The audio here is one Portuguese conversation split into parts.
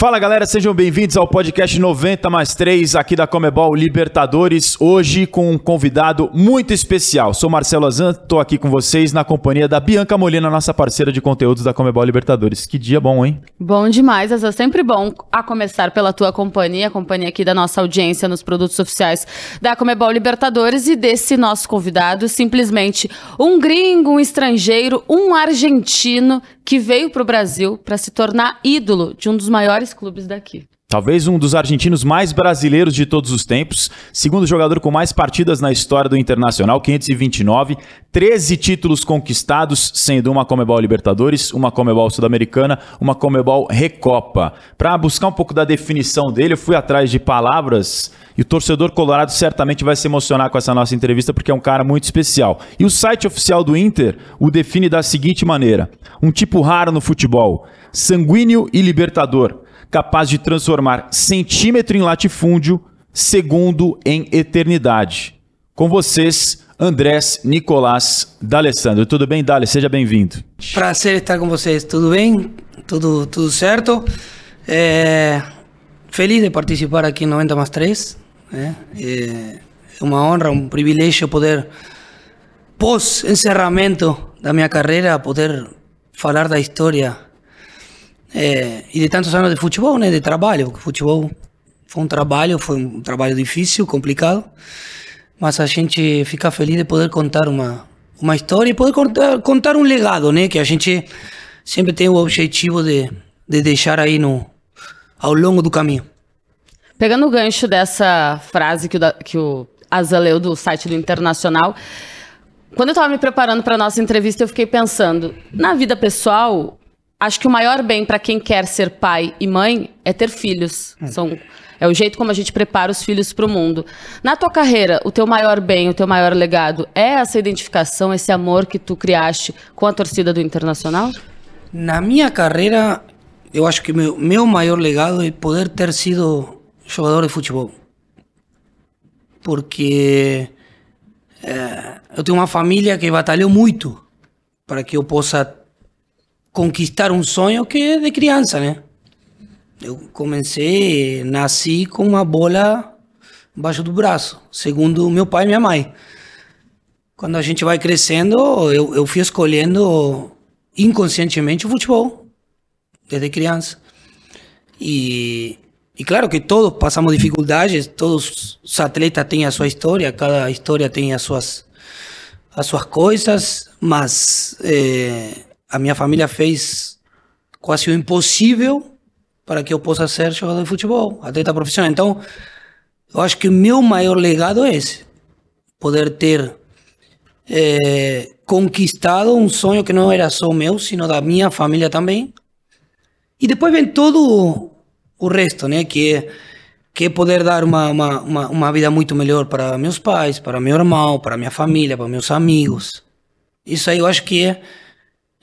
Fala galera, sejam bem-vindos ao podcast 90 mais 3 aqui da Comebol Libertadores. Hoje com um convidado muito especial. Sou Marcelo Azan, tô aqui com vocês na companhia da Bianca Molina, nossa parceira de conteúdos da Comebol Libertadores. Que dia bom, hein? Bom demais, Azan. Sempre bom a começar pela tua companhia, a companhia aqui da nossa audiência nos produtos oficiais da Comebol Libertadores e desse nosso convidado, simplesmente um gringo, um estrangeiro, um argentino que veio para o Brasil para se tornar ídolo de um dos maiores clubes daqui. Talvez um dos argentinos mais brasileiros de todos os tempos, segundo jogador com mais partidas na história do Internacional, 529, 13 títulos conquistados, sendo uma Comebol Libertadores, uma Comebol Sul-Americana, uma Comebol Recopa. Para buscar um pouco da definição dele, eu fui atrás de palavras e o torcedor colorado certamente vai se emocionar com essa nossa entrevista porque é um cara muito especial. E o site oficial do Inter o define da seguinte maneira: um tipo raro no futebol, sanguíneo e libertador, capaz de transformar centímetro em latifúndio, segundo em eternidade. Com vocês, Andrés Nicolás D'Alessandro. Tudo bem, Dale? Seja bem-vindo. Prazer estar com vocês. Tudo bem? Tudo, tudo certo? É... Feliz de participar aqui em 90 mais 3. É, é uma honra, um privilégio poder, pós encerramento da minha carreira, poder falar da história é, e de tantos anos de futebol, né, de trabalho, porque futebol foi um trabalho, foi um trabalho difícil, complicado, mas a gente fica feliz de poder contar uma uma história e poder contar, contar um legado, né, que a gente sempre tem o objetivo de, de deixar aí no ao longo do caminho. Pegando o gancho dessa frase que o, que o Asa leu do site do Internacional, quando eu estava me preparando para a nossa entrevista, eu fiquei pensando, na vida pessoal, acho que o maior bem para quem quer ser pai e mãe é ter filhos. São, é o jeito como a gente prepara os filhos para o mundo. Na tua carreira, o teu maior bem, o teu maior legado é essa identificação, esse amor que tu criaste com a torcida do Internacional? Na minha carreira, eu acho que meu, meu maior legado é poder ter sido jogador de futebol. Porque é, eu tenho uma família que batalhou muito para que eu possa conquistar um sonho que é de criança, né? Eu comecei, nasci com uma bola embaixo do braço, segundo meu pai e minha mãe. Quando a gente vai crescendo, eu, eu fui escolhendo inconscientemente o futebol, desde criança. E, e claro que todos passamos dificuldades, todos os atletas têm a sua história, cada história tem as suas, as suas coisas, mas é, a minha família fez quase o impossível para que eu possa ser jogador de futebol, atleta profissional. Então, eu acho que o meu maior legado é esse: poder ter é, conquistado um sonho que não era só meu, sino da minha família também. E depois vem todo o resto, né? Que é, que é poder dar uma, uma, uma, uma, vida muito melhor para meus pais, para meu irmão, para minha família, para meus amigos. Isso aí eu acho que é,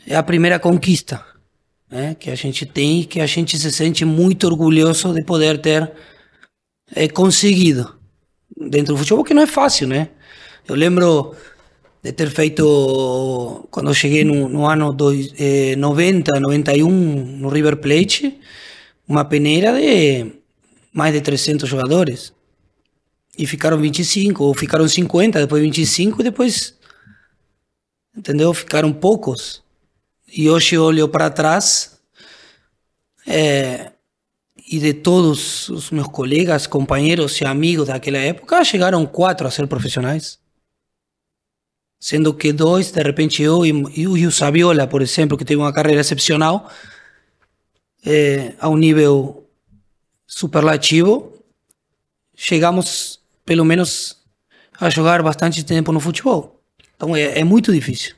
é a primeira conquista né? que a gente tem e que a gente se sente muito orgulhoso de poder ter é, conseguido dentro do futebol, que não é fácil, né? Eu lembro de ter feito, quando eu cheguei no, no ano dois, eh, 90, 91, no River Plate, uma peneira de mais de 300 jogadores. E ficaram 25, ou ficaram 50, depois 25, e depois, entendeu? Ficaram poucos. E hoje eu olho para trás, é, e de todos os meus colegas, companheiros e amigos daquela época, chegaram quatro a ser profissionais. Sendo que dois, de repente eu e, e o Saviola, por exemplo, que teve uma carreira excepcional, é, a um nível superlativo, chegamos, pelo menos, a jogar bastante tempo no futebol. Então é, é muito difícil.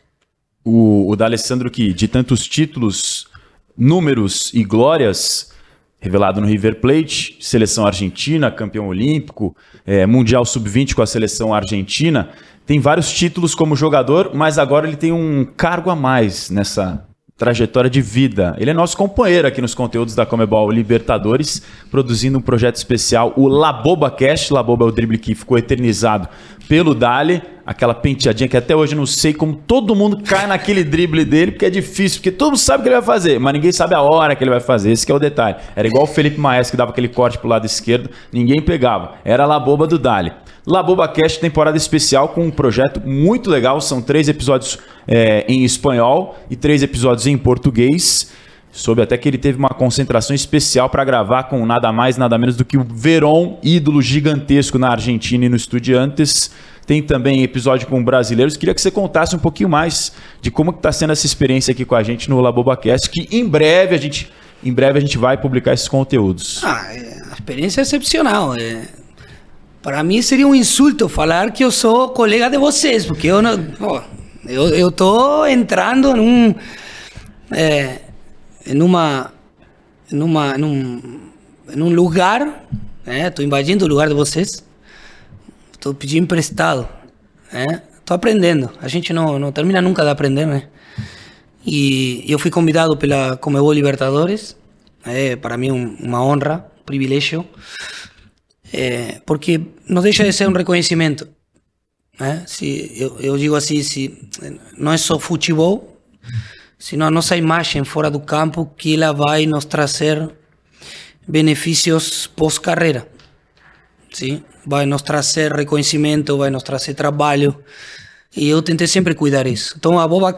O, o D'Alessandro que, de tantos títulos, números e glórias, revelado no River Plate, seleção argentina, campeão olímpico, é, Mundial Sub-20 com a seleção argentina, tem vários títulos como jogador, mas agora ele tem um cargo a mais nessa trajetória de vida. Ele é nosso companheiro aqui nos conteúdos da Comebol Libertadores, produzindo um projeto especial, o Laboba Cast. Laboba é o drible que ficou eternizado pelo Dali. Aquela penteadinha que até hoje eu não sei como todo mundo cai naquele drible dele, porque é difícil, porque todo mundo sabe o que ele vai fazer, mas ninguém sabe a hora que ele vai fazer. Esse é o detalhe. Era igual o Felipe Maes que dava aquele corte pro lado esquerdo, ninguém pegava. Era a Laboba do Dali. Laboba Cast temporada especial com um projeto muito legal. São três episódios é, em espanhol e três episódios em português. Soube até que ele teve uma concentração especial para gravar com nada mais, nada menos do que o Verón, ídolo gigantesco na Argentina e no Estudiantes. Tem também episódio com brasileiros. Queria que você contasse um pouquinho mais de como está sendo essa experiência aqui com a gente no LabobaCast, que em breve a gente, em breve a gente vai publicar esses conteúdos. Ah, é, a experiência é excepcional. É. Para mim seria um insulto falar que eu sou colega de vocês, porque eu não, eu, eu tô entrando num é, numa numa num, num lugar, né? Invadindo o lugar de vocês Estou pedindo emprestado, né? Tô aprendendo. A gente não, não termina nunca de aprender, né? E eu fui convidado pela Comebol Libertadores. É para mim um, uma honra, um privilégio, é, porque não deixa de ser um reconhecimento. Né? Se eu, eu digo assim, se não é só futebol, sino a nossa imagem fora do campo que ela vai nos trazer benefícios pós-carreira. Sim? vai nos trazer reconhecimento, vai nos trazer trabalho. E eu tentei sempre cuidar isso. Então a Boba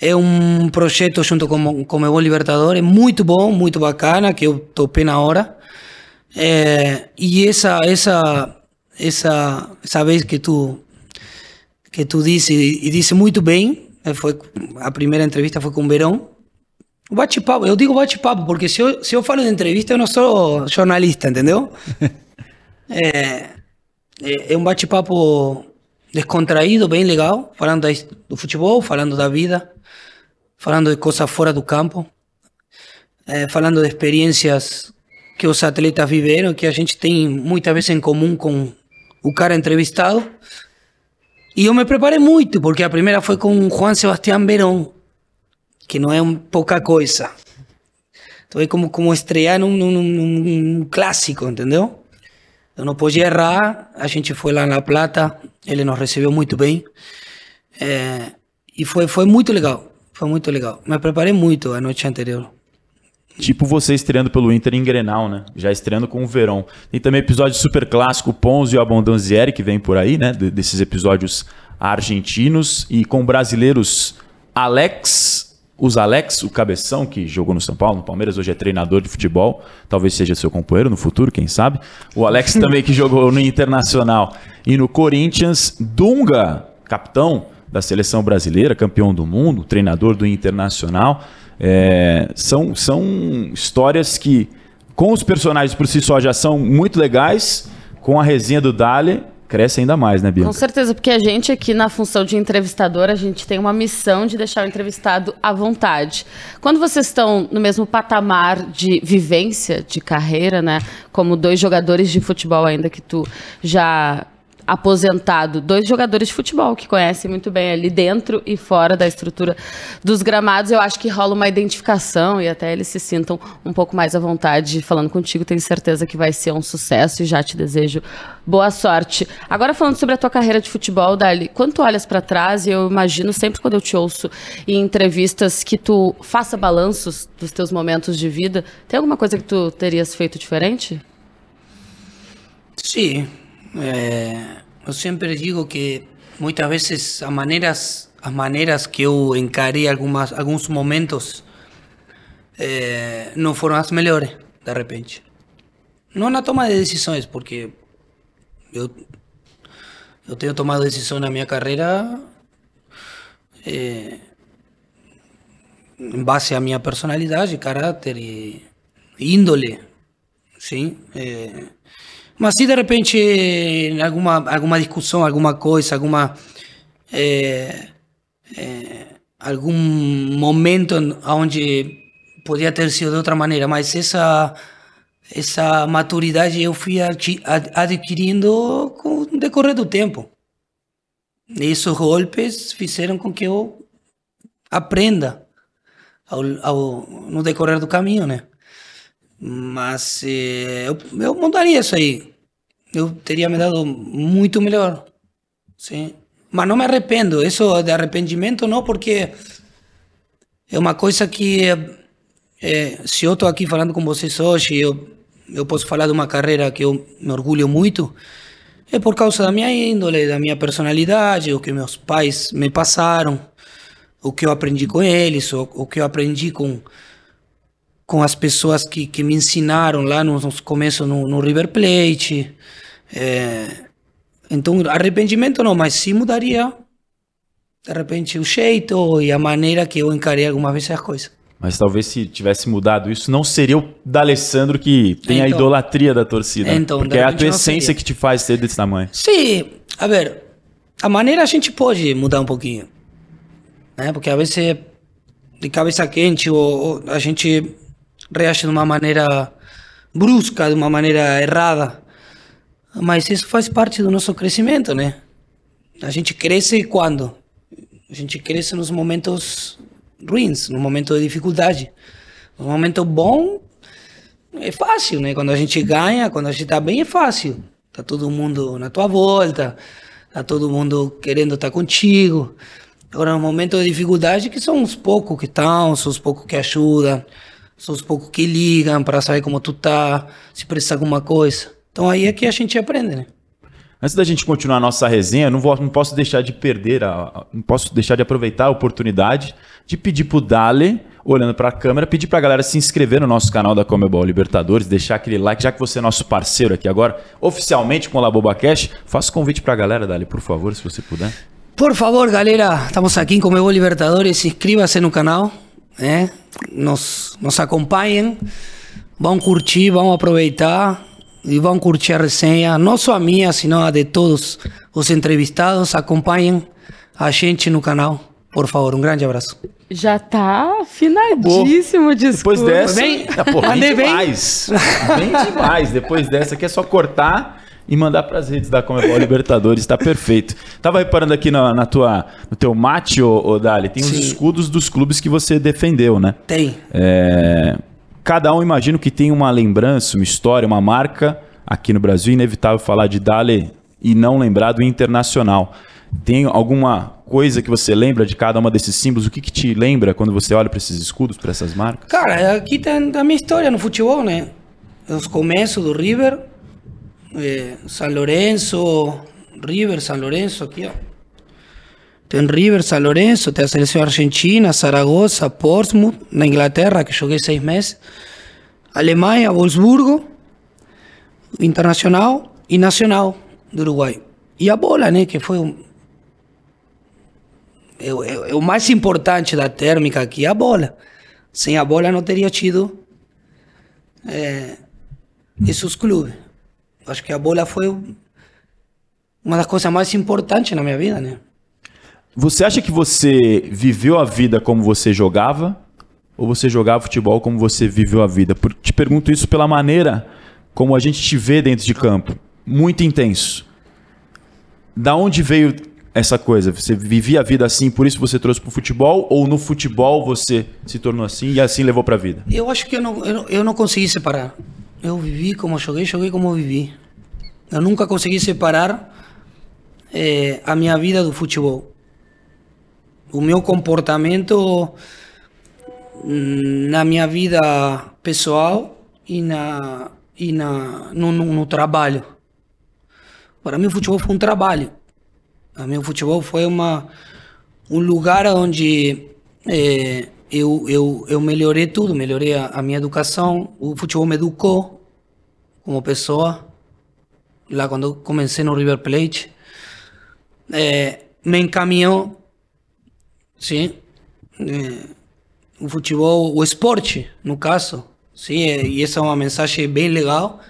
é um projeto junto com, com o Evo Libertadores muito bom, muito bacana, que eu topei na hora. É, e essa, essa, essa, essa vez que tu, que tu disse, e disse muito bem, eh, foi, a primeira entrevista foi com o Verão, bate-papo, eu digo bate-papo, porque se eu, se eu falo de entrevista, eu não sou jornalista, entendeu? É, é, é um bate-papo descontraído, bem legal, falando do futebol, falando da vida, falando de coisas fora do campo, é, falando de experiências que os atletas viveram, que a gente tem muitas vezes em comum com o cara entrevistado. E eu me preparei muito, porque a primeira foi com Juan Sebastián Verón, que não é um pouca coisa. Então é como, como estrear num, num, num, num clássico, entendeu? Eu não podia errar, a gente foi lá na Plata, ele nos recebeu muito bem. É, e foi, foi muito legal, foi muito legal. Me preparei muito a noite anterior. Tipo você estreando pelo Inter em Grenal, né? Já estreando com o Verão. Tem também episódio super clássico, Pons e Abondanzieri, que vem por aí, né? Desses episódios argentinos. E com brasileiros Alex os Alex, o cabeção que jogou no São Paulo, no Palmeiras, hoje é treinador de futebol, talvez seja seu companheiro no futuro, quem sabe. O Alex também que jogou no Internacional e no Corinthians. Dunga, capitão da seleção brasileira, campeão do mundo, treinador do Internacional. É, são, são histórias que, com os personagens por si só, já são muito legais. Com a resenha do Dali, cresce ainda mais, né, Bianca? Com certeza, porque a gente aqui na função de entrevistador, a gente tem uma missão de deixar o entrevistado à vontade. Quando vocês estão no mesmo patamar de vivência, de carreira, né, como dois jogadores de futebol ainda que tu já aposentado, dois jogadores de futebol que conhecem muito bem ali dentro e fora da estrutura dos gramados. Eu acho que rola uma identificação e até eles se sintam um pouco mais à vontade falando contigo. Tenho certeza que vai ser um sucesso e já te desejo boa sorte. Agora falando sobre a tua carreira de futebol, Dali, quando tu olhas para trás, eu imagino sempre quando eu te ouço em entrevistas que tu faça balanços dos teus momentos de vida. Tem alguma coisa que tu terias feito diferente? Sim, é, eu sempre digo que muitas vezes as maneiras, as maneiras que eu encarei algumas, alguns momentos é, não foram as melhores, de repente. Não na toma de decisões, porque eu, eu tenho tomado decisão na minha carreira é, em base à minha personalidade, caráter e índole, sim. É, mas se de repente alguma, alguma discussão, alguma coisa, alguma. É, é, algum momento onde podia ter sido de outra maneira, mas essa essa maturidade eu fui adquirindo com o decorrer do tempo. E esses golpes fizeram com que eu aprenda ao, ao, no decorrer do caminho, né? Mas eh, eu, eu mudaria isso aí. Eu teria me dado muito melhor. Sim. Mas não me arrependo. Isso de arrependimento não, porque é uma coisa que é, se eu estou aqui falando com vocês hoje, eu, eu posso falar de uma carreira que eu me orgulho muito, é por causa da minha índole, da minha personalidade, o que meus pais me passaram, o que eu aprendi com eles, o, o que eu aprendi com com as pessoas que, que me ensinaram lá nos, começos no, no River Plate. É, então, arrependimento não, mas sim mudaria, de repente, o jeito e a maneira que eu encarei algumas vezes as coisas. Mas talvez se tivesse mudado isso, não seria o D'Alessandro que tem então, a idolatria da torcida. Então, porque é a tua essência que te faz ser desse tamanho. Sim, a ver, a maneira a gente pode mudar um pouquinho. Né? Porque às vezes de cabeça quente ou, ou a gente reage de uma maneira brusca, de uma maneira errada. Mas isso faz parte do nosso crescimento, né? A gente cresce quando? A gente cresce nos momentos ruins, no momento de dificuldade. No momento bom, é fácil, né? Quando a gente ganha, quando a gente tá bem, é fácil. Tá todo mundo na tua volta, tá todo mundo querendo estar contigo. Agora, no momento de dificuldade, que são os poucos que estão, são os poucos que ajudam, são os poucos que ligam para saber como tu tá, se precisa alguma coisa. Então aí é que a gente aprende, né? Antes da gente continuar a nossa resenha, não, vou, não posso deixar de perder, a, não posso deixar de aproveitar a oportunidade de pedir pro Dale, olhando para a câmera, pedir para a galera se inscrever no nosso canal da Comebol Libertadores, deixar aquele like, já que você é nosso parceiro aqui agora, oficialmente com o Laboba Cash. Faça o convite para a galera, Dale, por favor, se você puder. Por favor, galera, estamos aqui em Comebol Libertadores, inscreva-se no canal, né? nos, nos acompanhem, vão curtir, vão aproveitar e vão curtir a resenha, não só a minha, sino a de todos os entrevistados. Acompanhem a gente no canal, por favor. Um grande abraço. Já tá afinadíssimo o discurso. Depois dessa, bem, ah, pô, bem demais. Bem demais. Depois dessa aqui é só cortar e mandar para as redes da Comebol Libertadores, está perfeito. Tava reparando aqui na, na, tua, no teu mate, ô, ô Dali, tem Sim. os escudos dos clubes que você defendeu, né? Tem. É, cada um imagino que tem uma lembrança, uma história, uma marca aqui no Brasil. Inevitável falar de Dali e não lembrar do Internacional. Tem alguma coisa que você lembra de cada uma desses símbolos? O que, que te lembra quando você olha para esses escudos, para essas marcas? Cara, aqui tem a minha história no futebol, né? Os começos do River, eh, San Lorenzo, River, San Lorenzo, aqui, ó. Tem River, San Lorenzo, tem a seleção argentina, Zaragoza, Portsmouth, na Inglaterra, que joguei seis meses, Alemanha, Wolfsburgo, Internacional e Nacional do Uruguai. E a bola, né, que foi o, mais importante da térmica aqui, a bola. Sem a bola não teria tido é, esses clubes. Acho que a bola foi uma das coisas mais importantes na minha vida, né? Você acha que você viveu a vida como você jogava? Ou você jogava futebol como você viveu a vida? Te pergunto isso pela maneira como a gente te vê dentro de campo. Muito intenso. Da onde veio essa coisa? Você vivia a vida assim, por isso você trouxe para o futebol? Ou no futebol você se tornou assim e assim levou para a vida? Eu acho que eu não, eu, eu não consegui separar. Eu vivi como joguei, joguei como vivi. Eu nunca consegui separar é, a minha vida do futebol. O meu comportamento na minha vida pessoal e, na, e na, no, no, no trabalho. Para mim, o futebol foi um trabalho. Para mim, o futebol foi uma, um lugar onde é, eu, eu, eu melhorei tudo, melhorei a, a, minha educação, o futebol me educou como pessoa, lá quando comecei no River Plate, é, me encaminhou, sim, é, o futebol, o esporte, no caso, sim, e essa é uma mensagem bem legal,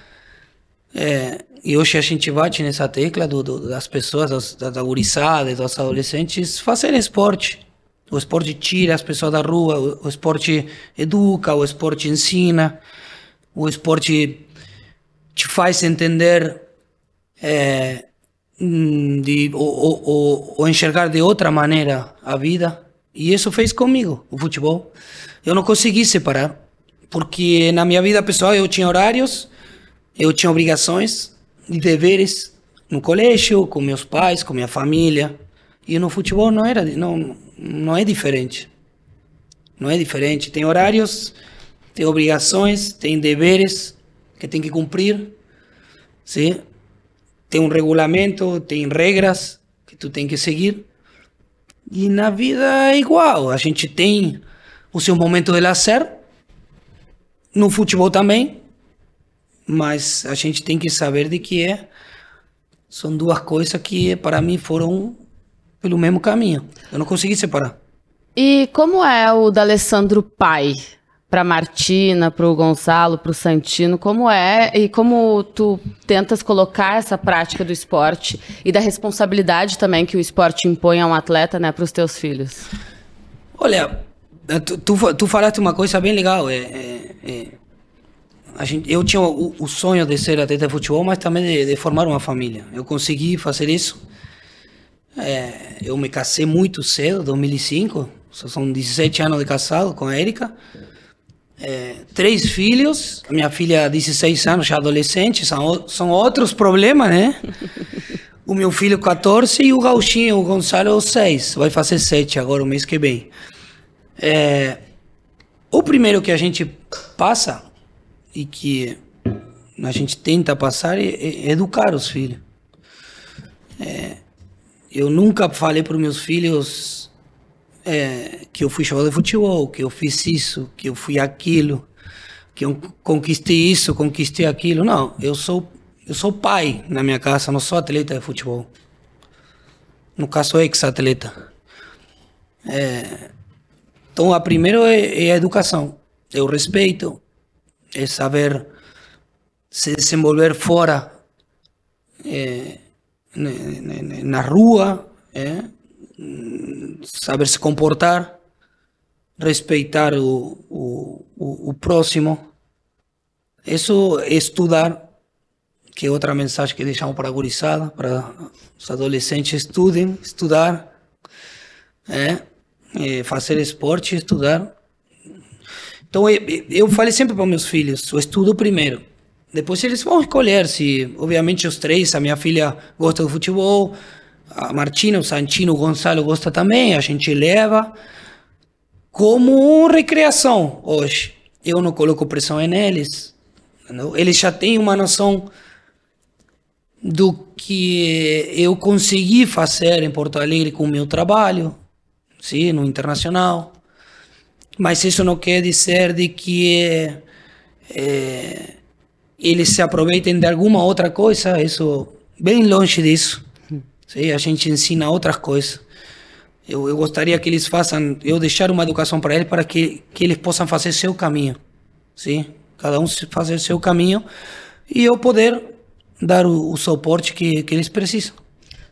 é, e hoje a gente bate nessa tecla do, do, das pessoas, das, das dos adolescentes, fazer esporte, o esporte tira as pessoas da rua, o esporte educa, o esporte ensina, o esporte te faz entender é, de, ou, ou, ou, enxergar de outra maneira a vida. E isso fez comigo, o futebol. Eu não consegui separar, porque na minha vida pessoal eu tinha horários, eu tinha obrigações e deveres no colégio, com meus pais, com minha família. E no futebol não era, não, não é diferente. Não é diferente. Tem horários, tem obrigações, tem deveres que tem que cumprir, sim? Tem um regulamento, tem regras que tu tem que seguir. E na vida é igual. A gente tem o seu momento de lazer, no futebol também, mas a gente tem que saber de que é são duas coisas que para mim foram pelo mesmo caminho. Eu não consegui separar. E como é o D'Alessandro pai? Para Martina, para o Gonçalo, para o Santino, como é e como tu tentas colocar essa prática do esporte e da responsabilidade também que o esporte impõe a um atleta, né, para os teus filhos? Olha, tu, tu, tu, falaste uma coisa bem legal. É, é, é a gente, eu tinha o, o, sonho de ser atleta de futebol, mas também de, de formar uma família. Eu consegui fazer isso. É, eu me casei muito cedo, 2005. São 17 anos de casado com a Erika. É, três filhos. Minha filha, 16 anos, já adolescente. São, são outros problemas, né? o meu filho, 14. E o Gauchinho, o Gonçalo, 6. Vai fazer 7 agora, o mês que vem. É, o primeiro que a gente passa e que a gente tenta passar é, é educar os filhos. É, eu nunca falei para meus filhos é, que eu fui jogador de futebol, que eu fiz isso, que eu fui aquilo, que eu conquistei isso, conquistei aquilo. Não, eu sou eu sou pai na minha casa, não sou atleta de futebol. No caso, ex-atleta. É, então, a primeiro é, é a educação, é o respeito, é saber se desenvolver fora, é, na rua, é, saber se comportar, respeitar o, o, o, o próximo. Isso é estudar, que é outra mensagem que deixamos para a gurizada, para os adolescentes estudem, estudar, é, é fazer esporte, estudar. Então eu, eu falei sempre para meus filhos, o estudo primeiro. Depois eles vão escolher se, obviamente, os três, a minha filha gosta do futebol, a Martina, o Santino, o Gonçalo gosta também, a gente leva como recreação hoje. Eu não coloco pressão neles. Eles já têm uma noção do que eu consegui fazer em Porto Alegre com o meu trabalho, sim, no internacional. Mas isso não quer dizer de que é, eles se aproveitem de alguma outra coisa, isso bem longe disso. Sim, a gente ensina outras coisas. Eu, eu gostaria que eles façam, eu deixar uma educação para eles para que, que eles possam fazer seu caminho. Sim, cada um fazer seu caminho e eu poder dar o, o suporte que, que eles precisam.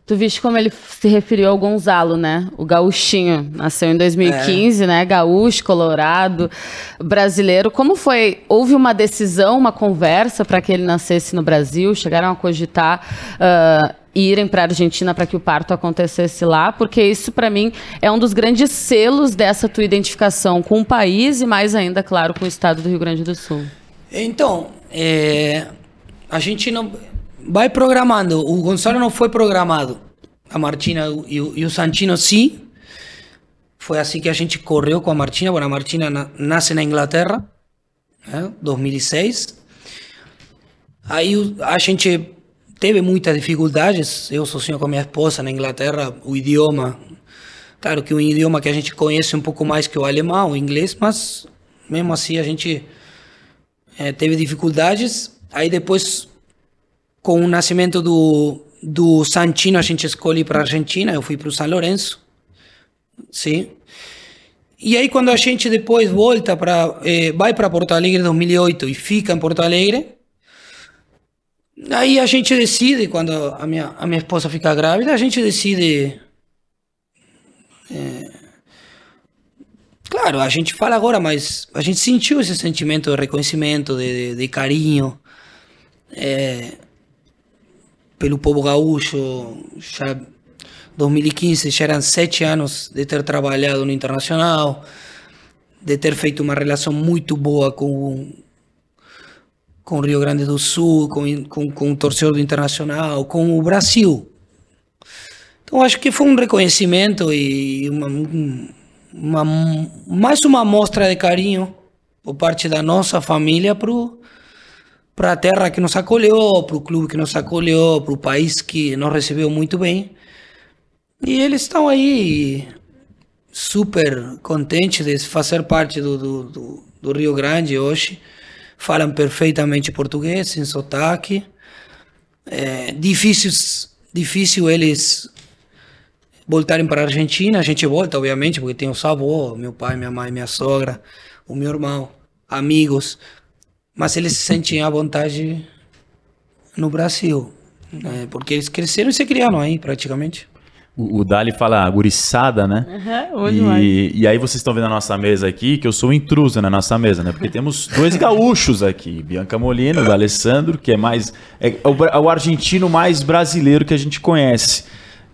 Tu viste como ele se referiu ao Gonzalo, né? O gaúchinho. Nasceu em 2015, é. né? Gaúcho, colorado, brasileiro. Como foi? Houve uma decisão, uma conversa para que ele nascesse no Brasil? Chegaram a cogitar uh, irem para a Argentina para que o parto acontecesse lá? Porque isso, para mim, é um dos grandes selos dessa tua identificação com o país e mais ainda, claro, com o estado do Rio Grande do Sul. Então, é, a gente não vai programando. O Gonçalo não foi programado. A Martina e o, e o Santino sim. Foi assim que a gente correu com a Martina. Bueno, a Martina na, nasce na Inglaterra, né, 2006. Aí a gente teve muitas dificuldades. Eu sozinho com a minha esposa na Inglaterra, o idioma. Claro que um idioma que a gente conhece um pouco mais que o alemão, o inglês, mas mesmo assim a gente é, teve dificuldades. Aí depois com o nascimento do, do Santino, a gente escolhe para a Argentina, eu fui para o São Lourenço. Sim. E aí, quando a gente depois volta para. Eh, vai para Porto Alegre em 2008 e fica em Porto Alegre, aí a gente decide, quando a minha, a minha esposa fica grávida, a gente decide. É, claro, a gente fala agora, mas a gente sentiu esse sentimento de reconhecimento, de, de, de carinho. É, pelo povo gaúcho. Já 2015 já eram sete anos de ter trabalhado no internacional, de ter feito uma relação muito boa com com o Rio Grande do Sul, com, com, com o torcedor do Internacional, com o Brasil. Então acho que foi um reconhecimento e uma, uma, mais uma amostra de carinho por parte da nossa família para a terra que nos acolheu, para o clube que nos acolheu, para o país que nos recebeu muito bem. E eles estão aí super contentes de fazer parte do, do, do, Rio Grande hoje. Falam perfeitamente português, sem sotaque. É difícil, difícil eles voltarem para a Argentina. A gente volta, obviamente, porque tem os avós, meu pai, minha mãe, minha sogra, o meu irmão, amigos. Mas eles se sentem à vontade no Brasil, né? porque eles cresceram e se criaram aí, praticamente. O, o Dali fala guriçada, né? Uhum, e, e aí vocês estão vendo a nossa mesa aqui, que eu sou intruso na nossa mesa, né? Porque temos dois gaúchos aqui. Bianca Molina, o Alessandro, que é mais... É o, é o argentino mais brasileiro que a gente conhece.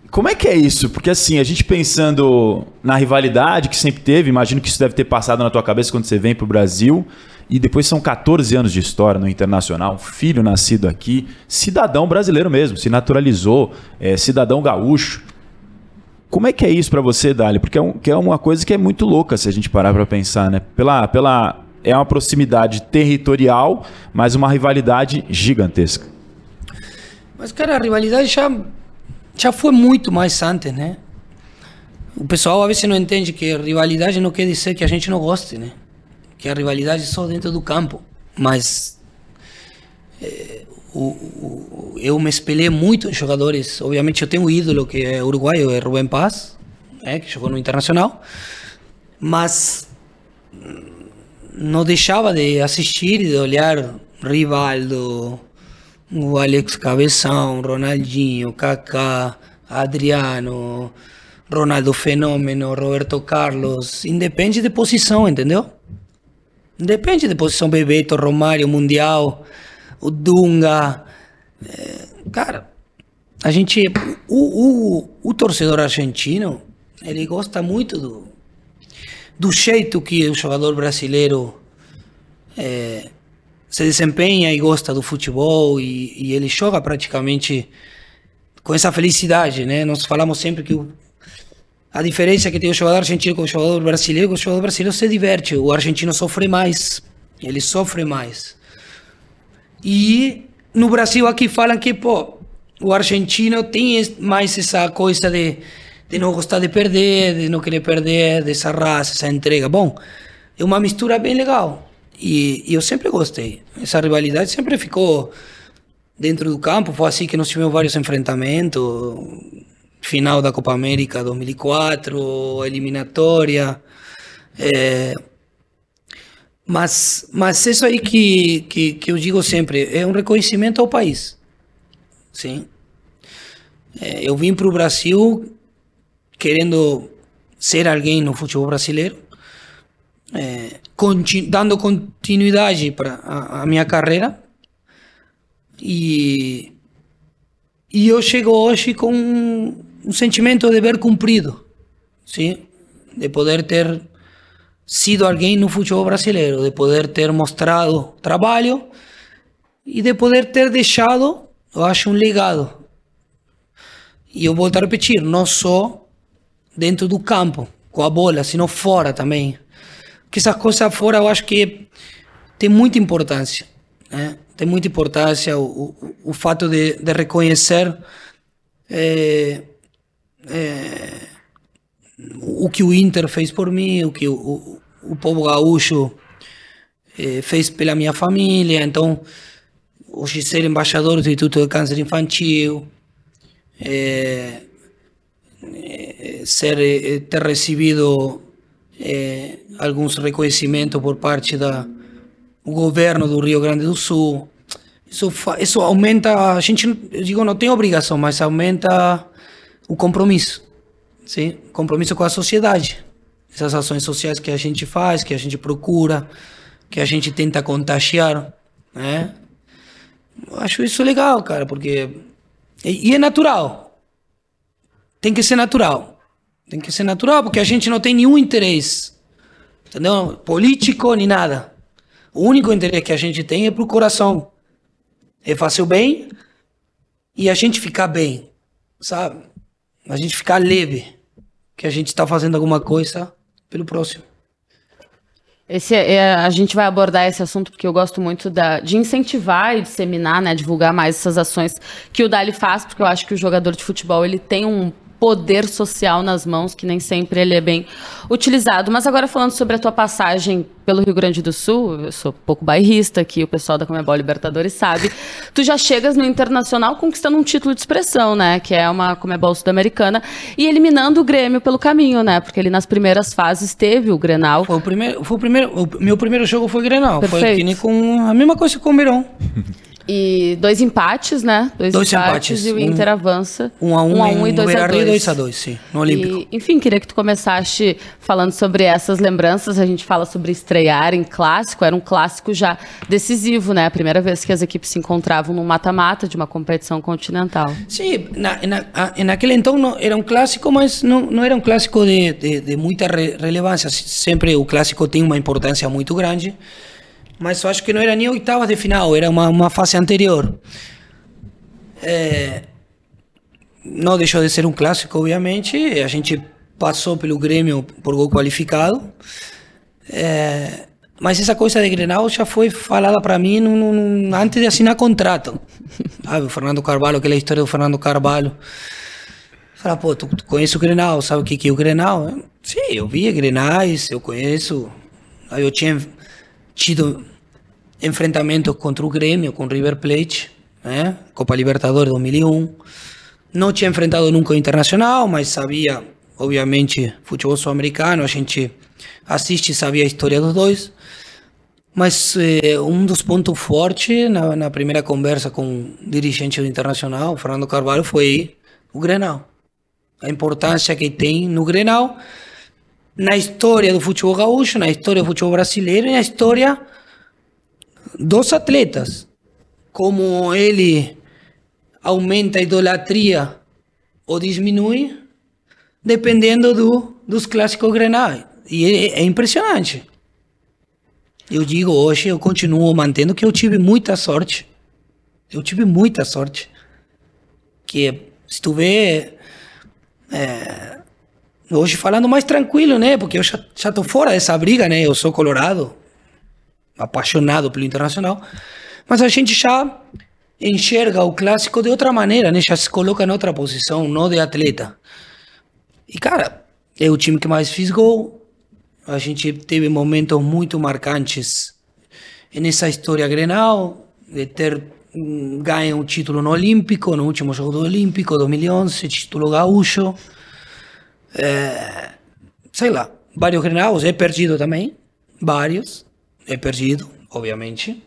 Como é que é isso? Porque assim, a gente pensando na rivalidade que sempre teve, imagino que isso deve ter passado na tua cabeça quando você vem para o Brasil. E depois são 14 anos de história no internacional, filho nascido aqui, cidadão brasileiro mesmo, se naturalizou, é, cidadão gaúcho. Como é que é isso para você, Dali? Porque é, um, é uma coisa que é muito louca se a gente parar para pensar, né? Pela, pela, é uma proximidade territorial, mas uma rivalidade gigantesca. Mas, cara, a rivalidade já já foi muito mais antes, né? O pessoal às vezes não entende que rivalidade não quer dizer que a gente não goste, né? Que a rivalidade é só dentro do campo. Mas é, o, o, eu me espelhei muito em jogadores. Obviamente eu tenho um ídolo que é uruguaio, é Rubem Paz, né? que jogou no Internacional. Mas não deixava de assistir e de olhar Rivaldo, o Alex Cabeção, Ronaldinho, Kaká, Adriano, Ronaldo Fenômeno, Roberto Carlos, independe de posição, entendeu? Independe de posição, Bebeto, Romário, Mundial, o Dunga. É, cara, a gente. O, o, o torcedor argentino, ele gosta muito do, do jeito que o jogador brasileiro é, se desempenha e gosta do futebol e, e, ele joga praticamente com essa felicidade, né? Nós falamos sempre que o, a diferença que tem o jogador argentino com o jogador brasileiro, que o jogador brasileiro se diverte, o argentino sofre mais, ele sofre mais. E no Brasil aqui falam que, pô, o argentino tem mais essa coisa de, de não gostar de perder, de não querer perder, dessa raça, essa entrega. Bom, é uma mistura bem legal. E, e, eu sempre gostei. Essa rivalidade sempre ficou dentro do campo. Foi assim que nós tivemos vários enfrentamentos. Final da Copa América 2004, eliminatória. É, mas, mas isso aí que, que, que eu digo sempre, é um reconhecimento ao país. Sim. É, eu vim para o Brasil querendo ser alguém no futebol brasileiro é, continu, dando continuidade para a, a, minha carreira. E, e eu chego hoje com um, sentimento de ver cumprido, sim? de poder ter sido alguém no futebol brasileiro, de poder ter mostrado trabalho e de poder ter deixado, eu acho, um legado. E eu volto a repetir, não só dentro do campo, com a bola, sino fora também que essas coisas fora eu acho que tem muita importância. Né? Tem muita importância o, o, o fato de, de reconhecer é, é, o que o Inter fez por mim, o que o, o, povo gaúcho é, fez pela minha família. Então, hoje ser embaixador do Instituto de Câncer Infantil, é, ser, ter recebido alguns reconhecimentos por parte do governo do Rio Grande do Sul. Isso, isso aumenta, a gente, digo, não tem obrigação, mas aumenta o compromisso, sim? compromisso com a sociedade. Essas ações sociais que a gente faz, que a gente procura, que a gente tenta contagiar, né? Eu acho isso legal, cara, porque... E, é natural. Tem que ser natural. Tem que ser natural, porque a gente não tem nenhum interesse, entendeu? Político nem nada. O único interesse que a gente tem é pro coração. É fazer o bem e a gente ficar bem, sabe? A gente ficar leve, que a gente está fazendo alguma coisa pelo próximo. Esse é, é, a gente vai abordar esse assunto porque eu gosto muito da, de incentivar e disseminar, né, divulgar mais essas ações que o Dali faz, porque eu acho que o jogador de futebol ele tem um poder social nas mãos, que nem sempre ele é bem utilizado. Mas agora falando sobre a tua passagem pelo Rio Grande do Sul, eu sou um pouco bairrista, que o pessoal da Comebol Libertadores sabe, tu já chegas no Internacional conquistando um título de expressão, né, que é uma Comebol Sul-Americana, e eliminando o Grêmio pelo caminho, né, porque ele nas primeiras fases teve o Grenal. Foi o primeiro, foi o primeiro, o meu primeiro jogo foi Grenal, Perfeito. foi que nem com a mesma coisa que o Mirão. E dois empates, né? Dois, dois empates, empates, E o Inter um, avança. Um a um, um, a um e dois a dois. dois a dois, sim, no Olímpico. E, enfim, queria que tu começasse falando sobre essas lembranças. A gente fala sobre estrear em clássico. Era um clássico já decisivo, né? A primeira vez que as equipes se encontravam no mata-mata de uma competição continental. Sim, na, na, naquele então era um clássico, mas não, não era um clássico de, de, de muita re, relevância. Sempre o clássico tem uma importância muito grande mas eu acho que não era nem oitava de final, era uma, uma fase anterior. É, não deixou de ser um clássico, obviamente. A gente passou pelo Grêmio por gol qualificado. É, mas essa coisa de Grenal já foi falada para mim no, no, antes de assinar contrato. Sabe, o Fernando Carvalho, aquela história do Fernando Carvalho. Fala, pô, tu, tu conhece o Grenal, sabe o que, que é o Grenal? Sim, eu via Grenais, eu conheço. Aí eu tinha tido enfrentamentos contra o Grêmio, com o River Plate, né? Copa Libertadores 2001. Não tinha enfrentado nunca o Internacional, mas sabia, obviamente, futebol sul-americano, a gente assiste e sabia a história dos dois. Mas eh, um dos pontos fortes na, na, primeira conversa com o dirigente do Internacional, Fernando Carvalho, foi o Grenal. A importância que tem no Grenal, na história do futebol gaúcho, na história do futebol brasileiro e na história dos atletas, como ele aumenta a idolatria ou diminui, dependendo do, dos clássicos grenais. E é, é impressionante. Eu digo hoje, eu continuo mantendo que eu tive muita sorte. Eu tive muita sorte. Que vê. É, hoje falando mais tranquilo, né? Porque eu já, já tô fora dessa briga, né? Eu sou colorado apaixonado pelo Internacional, mas a gente já enxerga o clássico de outra maneira, né? Já se coloca em outra posição, não de atleta. E cara, é o time que mais fiz gol. A gente teve momentos muito marcantes nessa história Grenal, de ter mm, ganho um título no Olímpico, no último jogo do Olímpico, 2011, título gaúcho. É, sei lá, vários Grenals, é perdido também, vários é perdido, obviamente.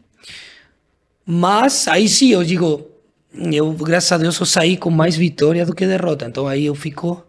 Mas aí sim, eu digo, eu, graças a Deus, eu saí com mais vitória do que derrota. Então aí eu fico,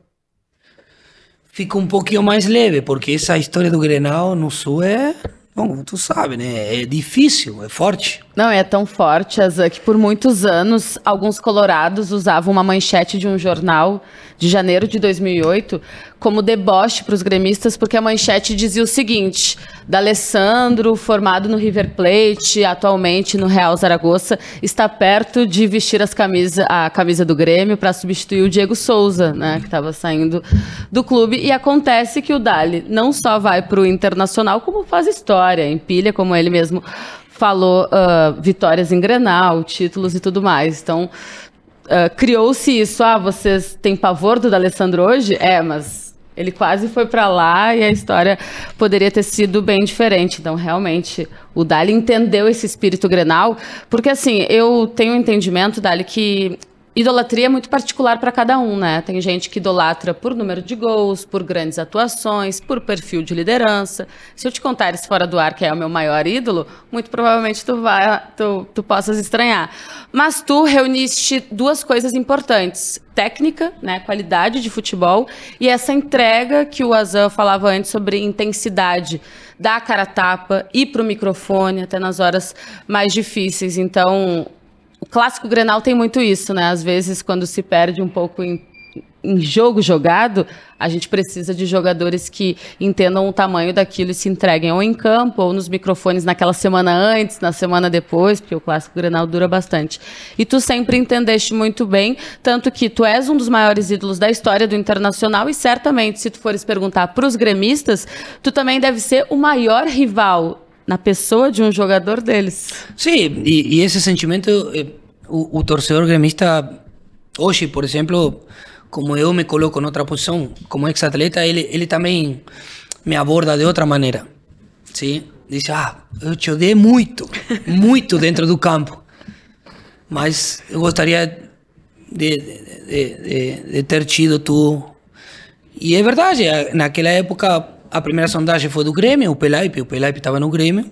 fico um pouquinho mais leve, porque essa história do Grenal no Sul é, bom, tu sabe, né? É difícil, é forte. Não, é tão forte, Azan, que por muitos anos alguns colorados usavam uma manchete de um jornal de janeiro de 2008 como deboche para os gremistas, porque a manchete dizia o seguinte: D'Alessandro, formado no River Plate, atualmente no Real Zaragoza, está perto de vestir as camisa, a camisa do Grêmio para substituir o Diego Souza, né, que estava saindo do clube. E acontece que o Dali não só vai para o Internacional, como faz história, empilha, como ele mesmo falou, uh, vitórias em Grenal, títulos e tudo mais. Então, uh, criou-se isso. Ah, vocês têm pavor do D'Alessandro hoje? É, mas ele quase foi para lá e a história poderia ter sido bem diferente. Então, realmente, o Dali entendeu esse espírito grenal, porque assim, eu tenho um entendimento, Dali, que Idolatria é muito particular para cada um, né? Tem gente que idolatra por número de gols, por grandes atuações, por perfil de liderança. Se eu te contar isso fora do ar, que é o meu maior ídolo, muito provavelmente tu, vai, tu, tu possas estranhar. Mas tu reuniste duas coisas importantes: técnica, né, qualidade de futebol, e essa entrega que o Azan falava antes sobre intensidade dar a cara a tapa, ir para o microfone até nas horas mais difíceis. Então, o clássico Grenal tem muito isso, né? Às vezes, quando se perde um pouco em em jogo jogado, a gente precisa de jogadores que entendam o tamanho daquilo e se entreguem ou em campo ou nos microfones naquela semana antes, na semana depois, porque o clássico Grenal dura bastante. E tu sempre entendeste muito bem, tanto que tu és um dos maiores ídolos da história do Internacional e certamente se tu fores perguntar para os gremistas, tu também deve ser o maior rival na pessoa de um jogador deles. Sim, e, e esse sentimento, eh, o, o torcedor gremista hoje, por exemplo, como eu me coloco em outra posição, como ex-atleta, ele, ele também me aborda de outra maneira. Sim? Diz, ah, eu te odeio muito, muito dentro do campo. Mas eu gostaria de, de, de, de ter tido tu. E é verdade, naquela época a primeira sondagem foi do Grêmio, o Pelaipe, o Pelaipe estava no Grêmio.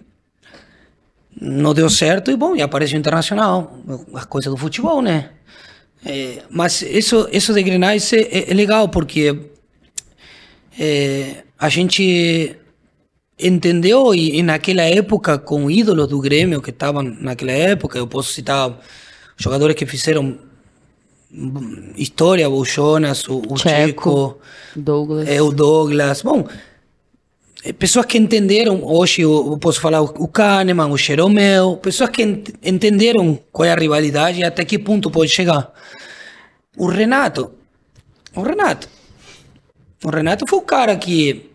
Não deu certo e, bom, e apareceu o Internacional. As coisas do futebol, né? É, mas isso, isso de Grenais é, é, é legal porque é, a gente entendeu e, e, naquela época com ídolos do Grêmio que estavam naquela época, eu posso citar jogadores que fizeram história, o Jonas, o, o Checo, Douglas. É, o Douglas. Bom, pessoas que entenderam, hoje eu posso falar o Kahneman, o Jeromel, pessoas que ent entenderam qual é a rivalidade e até que ponto pode chegar. O Renato, o Renato, o Renato foi o cara que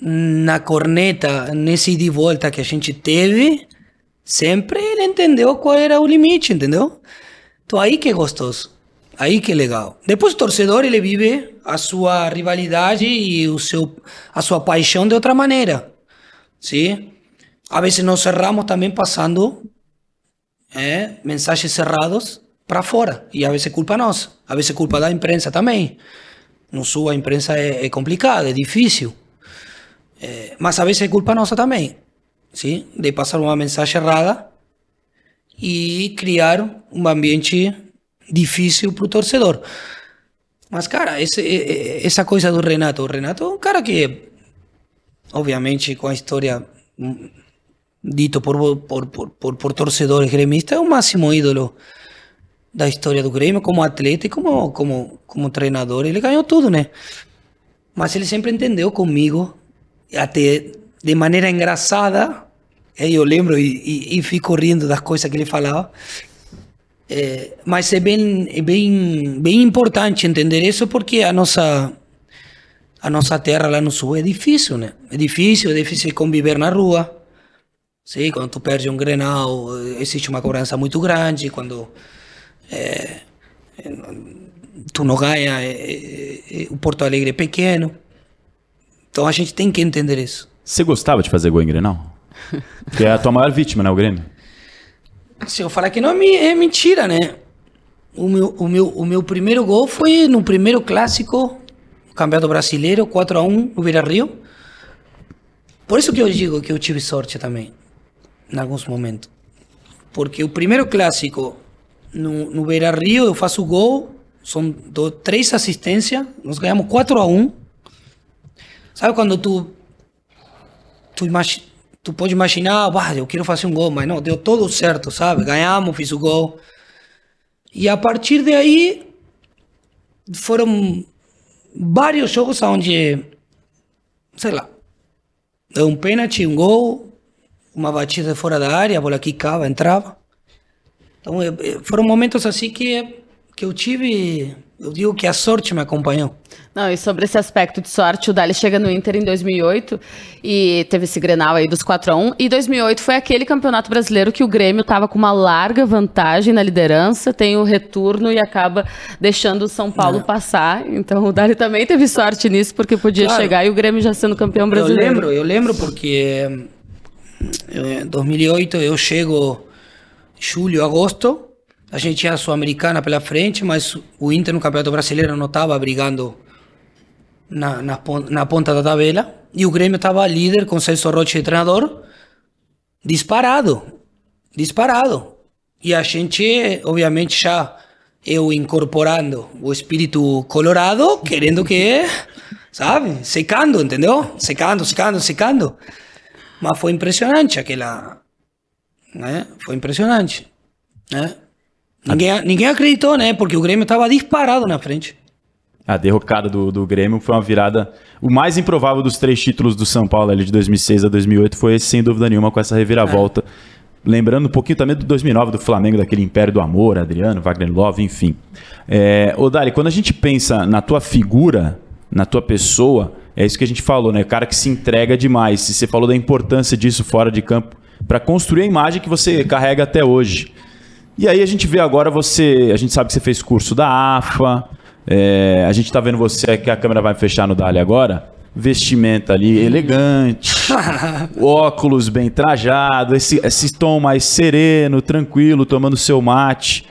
na corneta, nesse ida e volta que a gente teve, sempre ele entendeu qual era o limite, entendeu? Então aí que é gostoso. Aí que é legal. Depois o torcedor ele vive a sua rivalidade e o seu, a sua paixão de outra maneira. Sim? A vezes nós cerramos também passando é, mensagens cerrados para fora. E a vezes é culpa nossa. A vezes é culpa da imprensa também. No sul a imprensa é, é complicada, é difícil. É, mas a vezes é culpa nossa também. Sim? De passar uma mensagem errada e criar um ambiente difícil para o torcedor. Mas, cara, esse, essa coisa do Renato. O Renato é um cara que, obviamente, com a história hum, dito por, por, por, por, por torcedores gremistas, é o máximo ídolo da história do Grêmio como atleta e como, como, como treinador. Ele ganhou tudo, né? Mas ele sempre entendeu comigo, até de maneira engraçada. Eu lembro e, e, e fico rindo das coisas que ele falava. É, mas é bem, é bem, bem importante entender isso porque a nossa a nossa terra lá no sul é difícil, né? É difícil, é difícil conviver na rua. Sim, quando tu perde um Grenal, existe uma cobrança muito grande. Quando é, tu não ganha, é, o Porto Alegre é pequeno. Então a gente tem que entender isso. Você gostava de fazer gol em Grenal? Porque é a tua maior vítima, né, o Grêmio? Se eu falar que não é mentira, né? O meu, o, meu, o meu primeiro gol foi no primeiro clássico, Campeonato Brasileiro, 4x1 no Beira Rio. Por isso que eu digo que eu tive sorte também, em alguns momentos. Porque o primeiro clássico no, no Beira Rio, eu faço gol, são do, três assistências, nós ganhamos 4x1. Sabe quando tu, tu imagina tu pode imaginar, ah, eu quero fazer um gol, mas não, deu tudo certo, sabe? Ganhamos, fiz o gol. E a partir de aí, foram vários jogos onde, sei lá, deu um pênalti, um gol, uma batida fora da área, a bola quicava, entrava. Então, é, é, foram momentos assim que, que eu tive, eu digo que a sorte me acompanhou. Não, e sobre esse aspecto de sorte, o Dali chega no Inter em 2008 e teve esse Grenal aí dos 4 a 1 E 2008 foi aquele campeonato brasileiro que o Grêmio estava com uma larga vantagem na liderança, tem o retorno e acaba deixando o São Paulo é. passar. Então o Dali também teve sorte nisso, porque podia claro. chegar e o Grêmio já sendo campeão brasileiro. Eu lembro, eu lembro porque em 2008 eu chego julho, agosto, a gente tinha a Sul-Americana pela frente, mas o Inter no Campeonato Brasileiro não estava brigando na, na, na ponta da tabela e o Grêmio estava líder com Celso Rocha de treinador, disparado, disparado. E a gente, obviamente, já eu incorporando o espírito colorado, querendo que, sabe, secando, entendeu? Secando, secando, secando. Mas foi impressionante aquela, né? Foi impressionante, né? Ninguém, ninguém acreditou, né? Porque o Grêmio estava disparado na frente. A derrocada do, do Grêmio foi uma virada. O mais improvável dos três títulos do São Paulo ali de 2006 a 2008 foi esse, sem dúvida nenhuma, com essa reviravolta. Lembrando um pouquinho também do 2009 do Flamengo, daquele Império do Amor, Adriano, Wagner Love, enfim. É, ô Dali, quando a gente pensa na tua figura, na tua pessoa, é isso que a gente falou, né? O cara que se entrega demais. E você falou da importância disso fora de campo para construir a imagem que você carrega até hoje. E aí a gente vê agora você, a gente sabe que você fez curso da AFA, é, a gente está vendo você, que a câmera vai fechar no Dali agora, vestimenta ali elegante, óculos bem trajado, esse, esse tom mais sereno, tranquilo, tomando seu mate.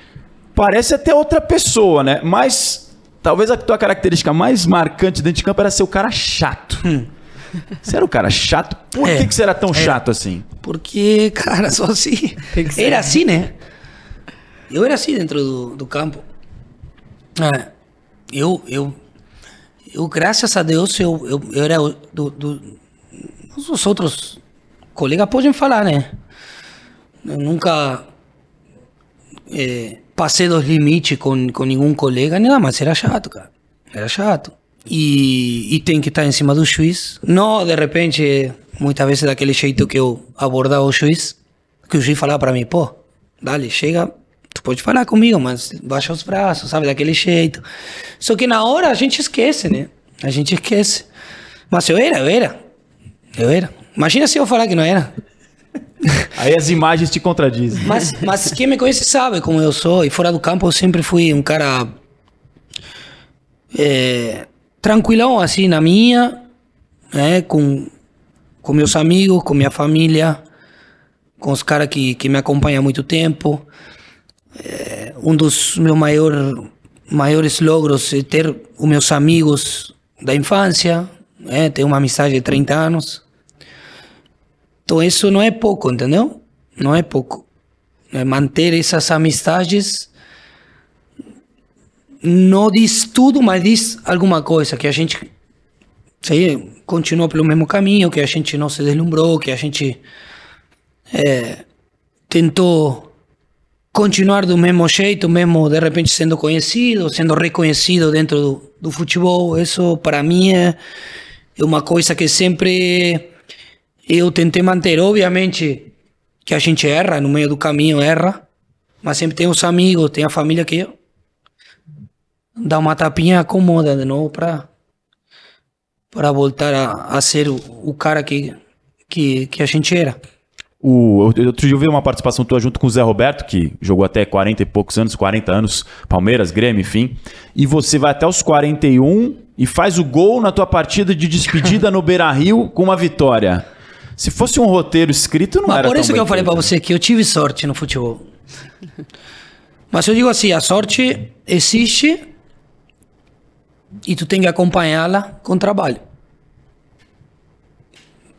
Parece até outra pessoa, né? Mas talvez a tua característica mais marcante dentro de campo era ser o cara chato. Você era o cara chato? Por É. que, que você era tão É. chato assim? Porque, cara, só assim. Era assim, né? Eu era assim dentro do, do campo. É, eu, eu, eu, graças a Deus, eu, eu, eu era do, do. Os outros colegas podem falar, né? Eu nunca eh, passei dos limites com, com nenhum colega, nada mais era chato, cara. Era chato. E, e tem que estar em cima do juiz. Não, de repente, muitas vezes daquele jeito que eu abordava o juiz, que o juiz falava para mim, pô, dale, chega, tu pode falar comigo, mas baixa os braços, sabe, daquele jeito. Só que na hora a gente esquece, né? A gente esquece. Mas eu era, eu era. Eu era. Imagina se eu falar que não era. Aí as imagens te contradizem. Mas, mas quem me conhece sabe como eu sou. E fora do campo eu sempre fui um cara é, tranquilão, assim, na minha, né? Com, com meus amigos, com minha família, com os caras que, que me acompanham há muito tempo. É, um dos meus maior, maiores logros é ter os meus amigos da infância, né? Ter uma amizade de 30 anos. Então isso não é pouco, entendeu? Não é pouco. É manter essas amizades não diz tudo, mas diz alguma coisa que a gente sei, continua pelo mesmo caminho, que a gente não se deslumbrou, que a gente é, tentou continuar do mesmo jeito, mesmo de repente sendo conhecido, sendo reconhecido dentro do, do futebol. Isso para mim é, uma coisa que sempre eu tentei manter. Obviamente que a gente erra, no meio do caminho erra, mas sempre tem os amigos, tem a família que dá uma tapinha acomoda de novo para para voltar a, a ser o, o cara que, que, que a gente era. O, eu- outro dia eu vi uma participação tua junto com o Zé Roberto, que jogou até 40 e poucos anos, 40 anos, Palmeiras, Grêmio, enfim. E você vai até os 41 e faz o gol na tua partida de despedida no Beira Rio com uma vitória. Se fosse um roteiro escrito, não Mas era por isso que eu falei para você que eu tive sorte no futebol. Mas eu digo assim, a sorte existe e tu tem que acompanhá-la com trabalho.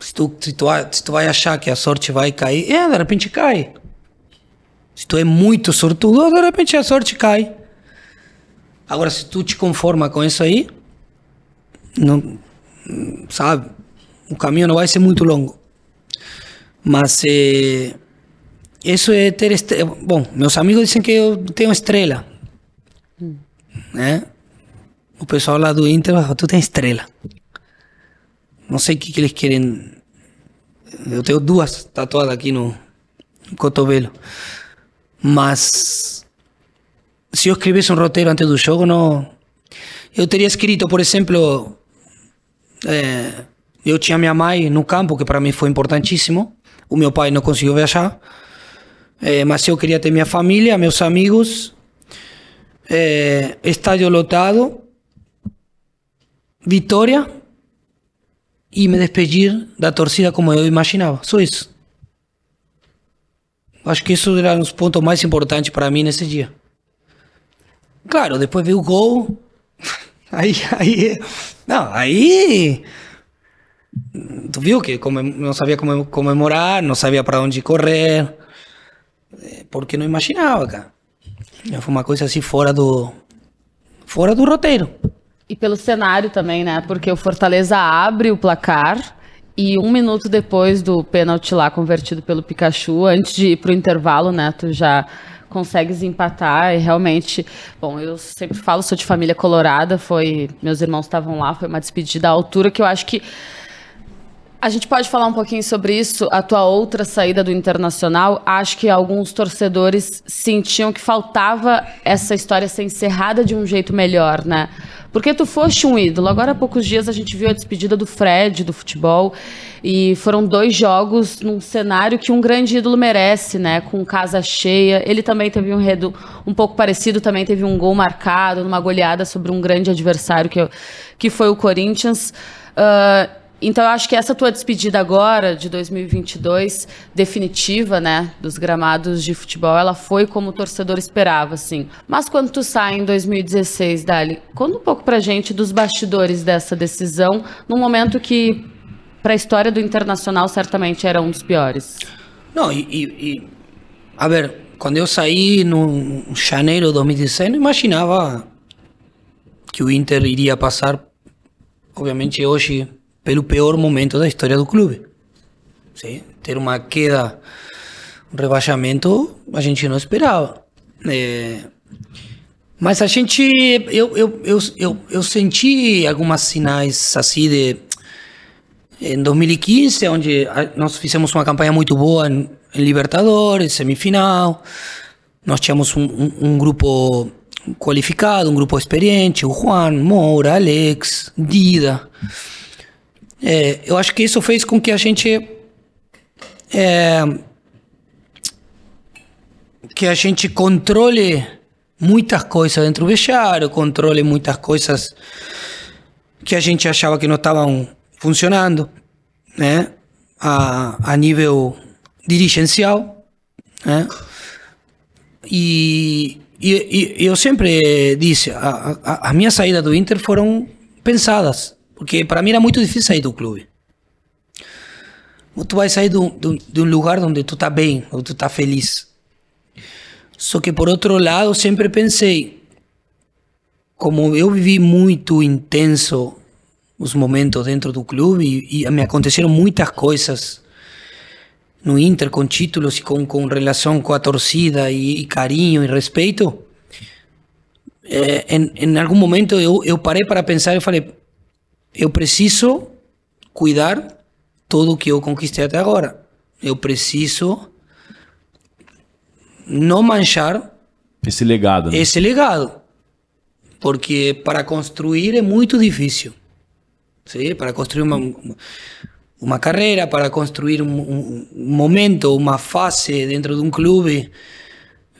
Se tu, se, tu, se tu vai achar que a sorte vai cair, é, de repente cai. Se tu é muito sortudo, de repente a sorte cai. Agora, se tu te conforma com isso aí, não, sabe, o caminho não vai ser muito longo. Mas eh, isso é ter estrela. Bom, meus amigos dizem que eu tenho estrela. Né? O pessoal lá do Inter, fala, tu tem estrela. Não sei o que, que eles querem. Eu tenho duas tatuadas aqui no, no cotovelo. Mas se eu escrevesse um roteiro antes do jogo, não. Eu teria escrito, por exemplo, é, eu tinha minha mãe no campo, que para mim foi importantíssimo. O meu pai não conseguiu viajar. É, mas eu queria ter minha família, meus amigos, é, estádio lotado, vitória e me despedir da torcida como eu imaginava. Só isso. Acho que isso era um dos pontos mais importantes para mim nesse dia. Claro, depois veio o gol. Aí, aí, não, aí tu viu que não sabia como comemorar, não sabia para onde correr, eh, porque não imaginava, cara. Foi uma coisa assim fora do fora do roteiro. E pelo cenário também, né? Porque o Fortaleza abre o placar e um minuto depois do pênalti lá convertido pelo Pikachu, antes de ir pro intervalo, né? Tu já consegues empatar e realmente, bom, eu sempre falo, sou de família colorada, foi, meus irmãos estavam lá, foi uma despedida à altura que eu acho que a gente pode falar um pouquinho sobre isso, a tua outra saída do Internacional. Acho que alguns torcedores sentiam que faltava essa história ser encerrada de um jeito melhor, né? Porque tu foste um ídolo. Agora há poucos dias a gente viu a despedida do Fred do futebol e foram dois jogos num cenário que um grande ídolo merece, né? Com casa cheia. Ele também teve um redo um pouco parecido, também teve um gol marcado numa goleada sobre um grande adversário que, que foi o Corinthians. Uh, então, eu acho que essa tua despedida agora, de 2022, definitiva, né, dos gramados de futebol, ela foi como o torcedor esperava, assim. Mas quando tu sai em 2016, Dali, conta um pouco pra gente dos bastidores dessa decisão, num momento que, para a história do Internacional, certamente era um dos piores. Não, e, e, a ver, quando eu saí no janeiro de 2016, não imaginava que o Inter iria passar, obviamente hoje pelo peor momento da história do clube. Sim? Ter uma queda, um rebaixamento, a gente não esperava. É, mas a gente, eu, eu, eu, eu, eu senti algumas sinais assim de. Em 2015, onde nós fizemos uma campanha muito boa em, em Libertadores, semifinal. Nós tínhamos um, um, um, grupo qualificado, um grupo experiente, o Juan, Moura, Alex, Dida. É, eu acho que isso fez com que a gente é, que a gente controle muitas coisas dentro do vestiário, controle muitas coisas que a gente achava que não estavam funcionando, né? A, a nível dirigencial, né? E, e, e eu sempre disse, a, a, a minha saída do Inter foram pensadas. Porque para mim era muito difícil sair do clube. Tu vai sair de um lugar onde tu tá bem, onde tu tá feliz. Só que por outro lado, sempre pensei, como eu vivi muito intenso os momentos dentro do clube e, e me aconteceram muitas coisas no Inter com títulos e com, com relação com a torcida e, e carinho e respeito. É, em, em algum momento eu, eu parei para pensar e falei, eu preciso cuidar tudo o que eu conquistei até agora. Eu preciso não manchar esse legado. Né? Esse legado. Porque para construir é muito difícil. Sim? Para construir uma, uma carreira, para construir um, um, momento, uma fase dentro de um clube,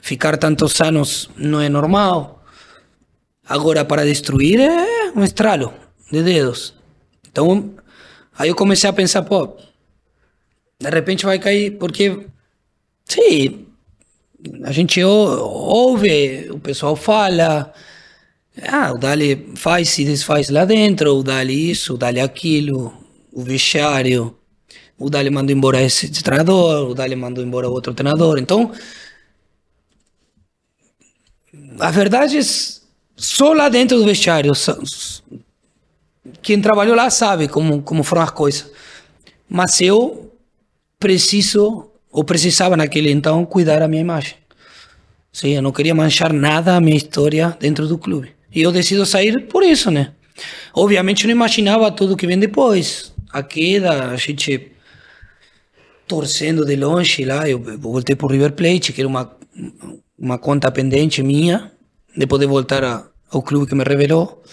ficar tantos anos não é normal. Agora, para destruir é um estralo de dedos. Então, aí eu comecei a pensar, pô, de repente vai cair, porque, sim, a gente ouve, o pessoal fala, ah, o Dali faz e desfaz lá dentro, o Dali isso, o Dali aquilo, o vestiário, o Dali mandou embora esse treinador, o Dali mandou embora outro treinador. Então, a verdade é só lá dentro do vestiário quem trabalhou lá sabe como, como foram as coisas. Mas eu preciso, ou precisava naquele então, cuidar da minha imagem. Sim, eu não queria manchar nada a minha história dentro do clube. E eu decido sair por isso, né? Obviamente eu não imaginava tudo que vem depois. A queda, a gente torcendo de longe lá. Eu voltei para o River Plate, que era uma, uma conta pendente minha, de poder voltar a, ao clube que me revelou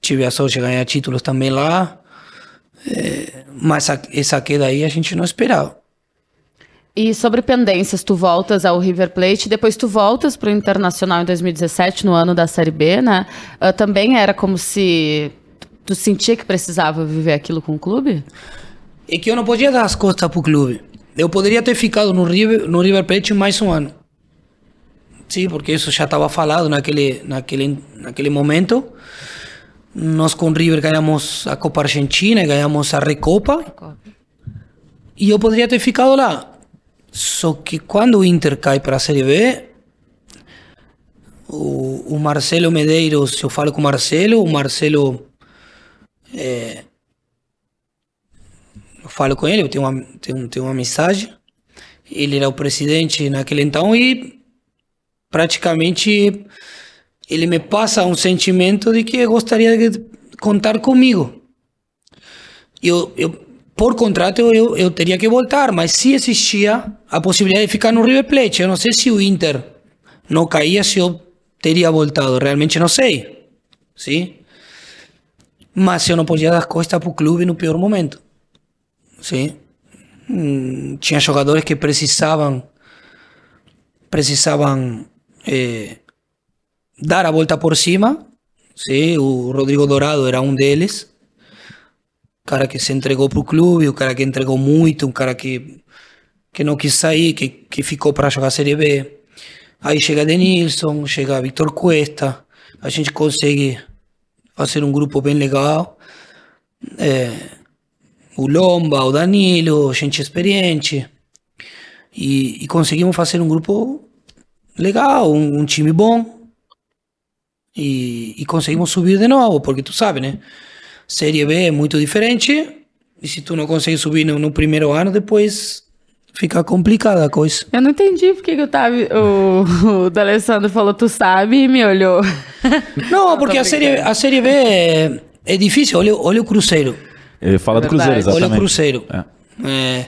tive a sorte de ganhar títulos também lá, é, mas a, essa queda aí a gente não esperava. E sobre pendências, tu voltas ao River Plate, depois tu voltas para o Internacional em 2017, no ano da Série B, né? Uh, também era como se tu sentia que precisava viver aquilo com o clube? É que eu não podia dar as costas para o clube. Eu poderia ter ficado no River, no River Plate mais um ano. Sim, porque isso já estava falado naquele, naquele, naquele momento. Nós com River ganhamos a Copa Argentina, ganhamos a Recopa. E eu poderia ter ficado lá. Só que quando o Inter cai para a Série B, o, o Marcelo Medeiros, eu falo com o Marcelo, o Marcelo. É, eu falo com ele, eu tenho uma, tenho, tenho uma mensagem. ele era o presidente naquele então e praticamente ele me passa um sentimento de que gostaria de contar comigo. Eu, eu por contrato eu, eu teria que voltar, mas se existia a possibilidade de ficar no River Plate. Eu não sei se o Inter não caía, se eu teria voltado. Realmente não sei. Sim? Mas eu não podia dar costas para o clube no pior momento. Sim? Hum, tinha jogadores que precisavam precisavam eh, dar a volta por cima. Sim? O Rodrigo Dourado era um deles. Cara que se entregou para o clube, o cara que entregou muito, um cara que, que não quis sair, que, que ficou para jogar Série B. Aí chega Denilson, chega Victor Cuesta, a gente consegue fazer um grupo bem legal. É, o Lomba, o Danilo, gente experiente. E, e conseguimos fazer um grupo legal, um, um time bom. E, e, conseguimos subir de novo, porque tu sabe, né? Série B é muito diferente. E se tu não consegue subir no, no primeiro ano, depois fica complicada a coisa. Eu não entendi porque que o, Tavi, o, o D'Alessandro falou tu sabe e me olhou. Não, porque a série, a série B é, é difícil. Olha, olha o Cruzeiro. Ele fala é do Cruzeiro, exatamente. Olha o Cruzeiro. É. É,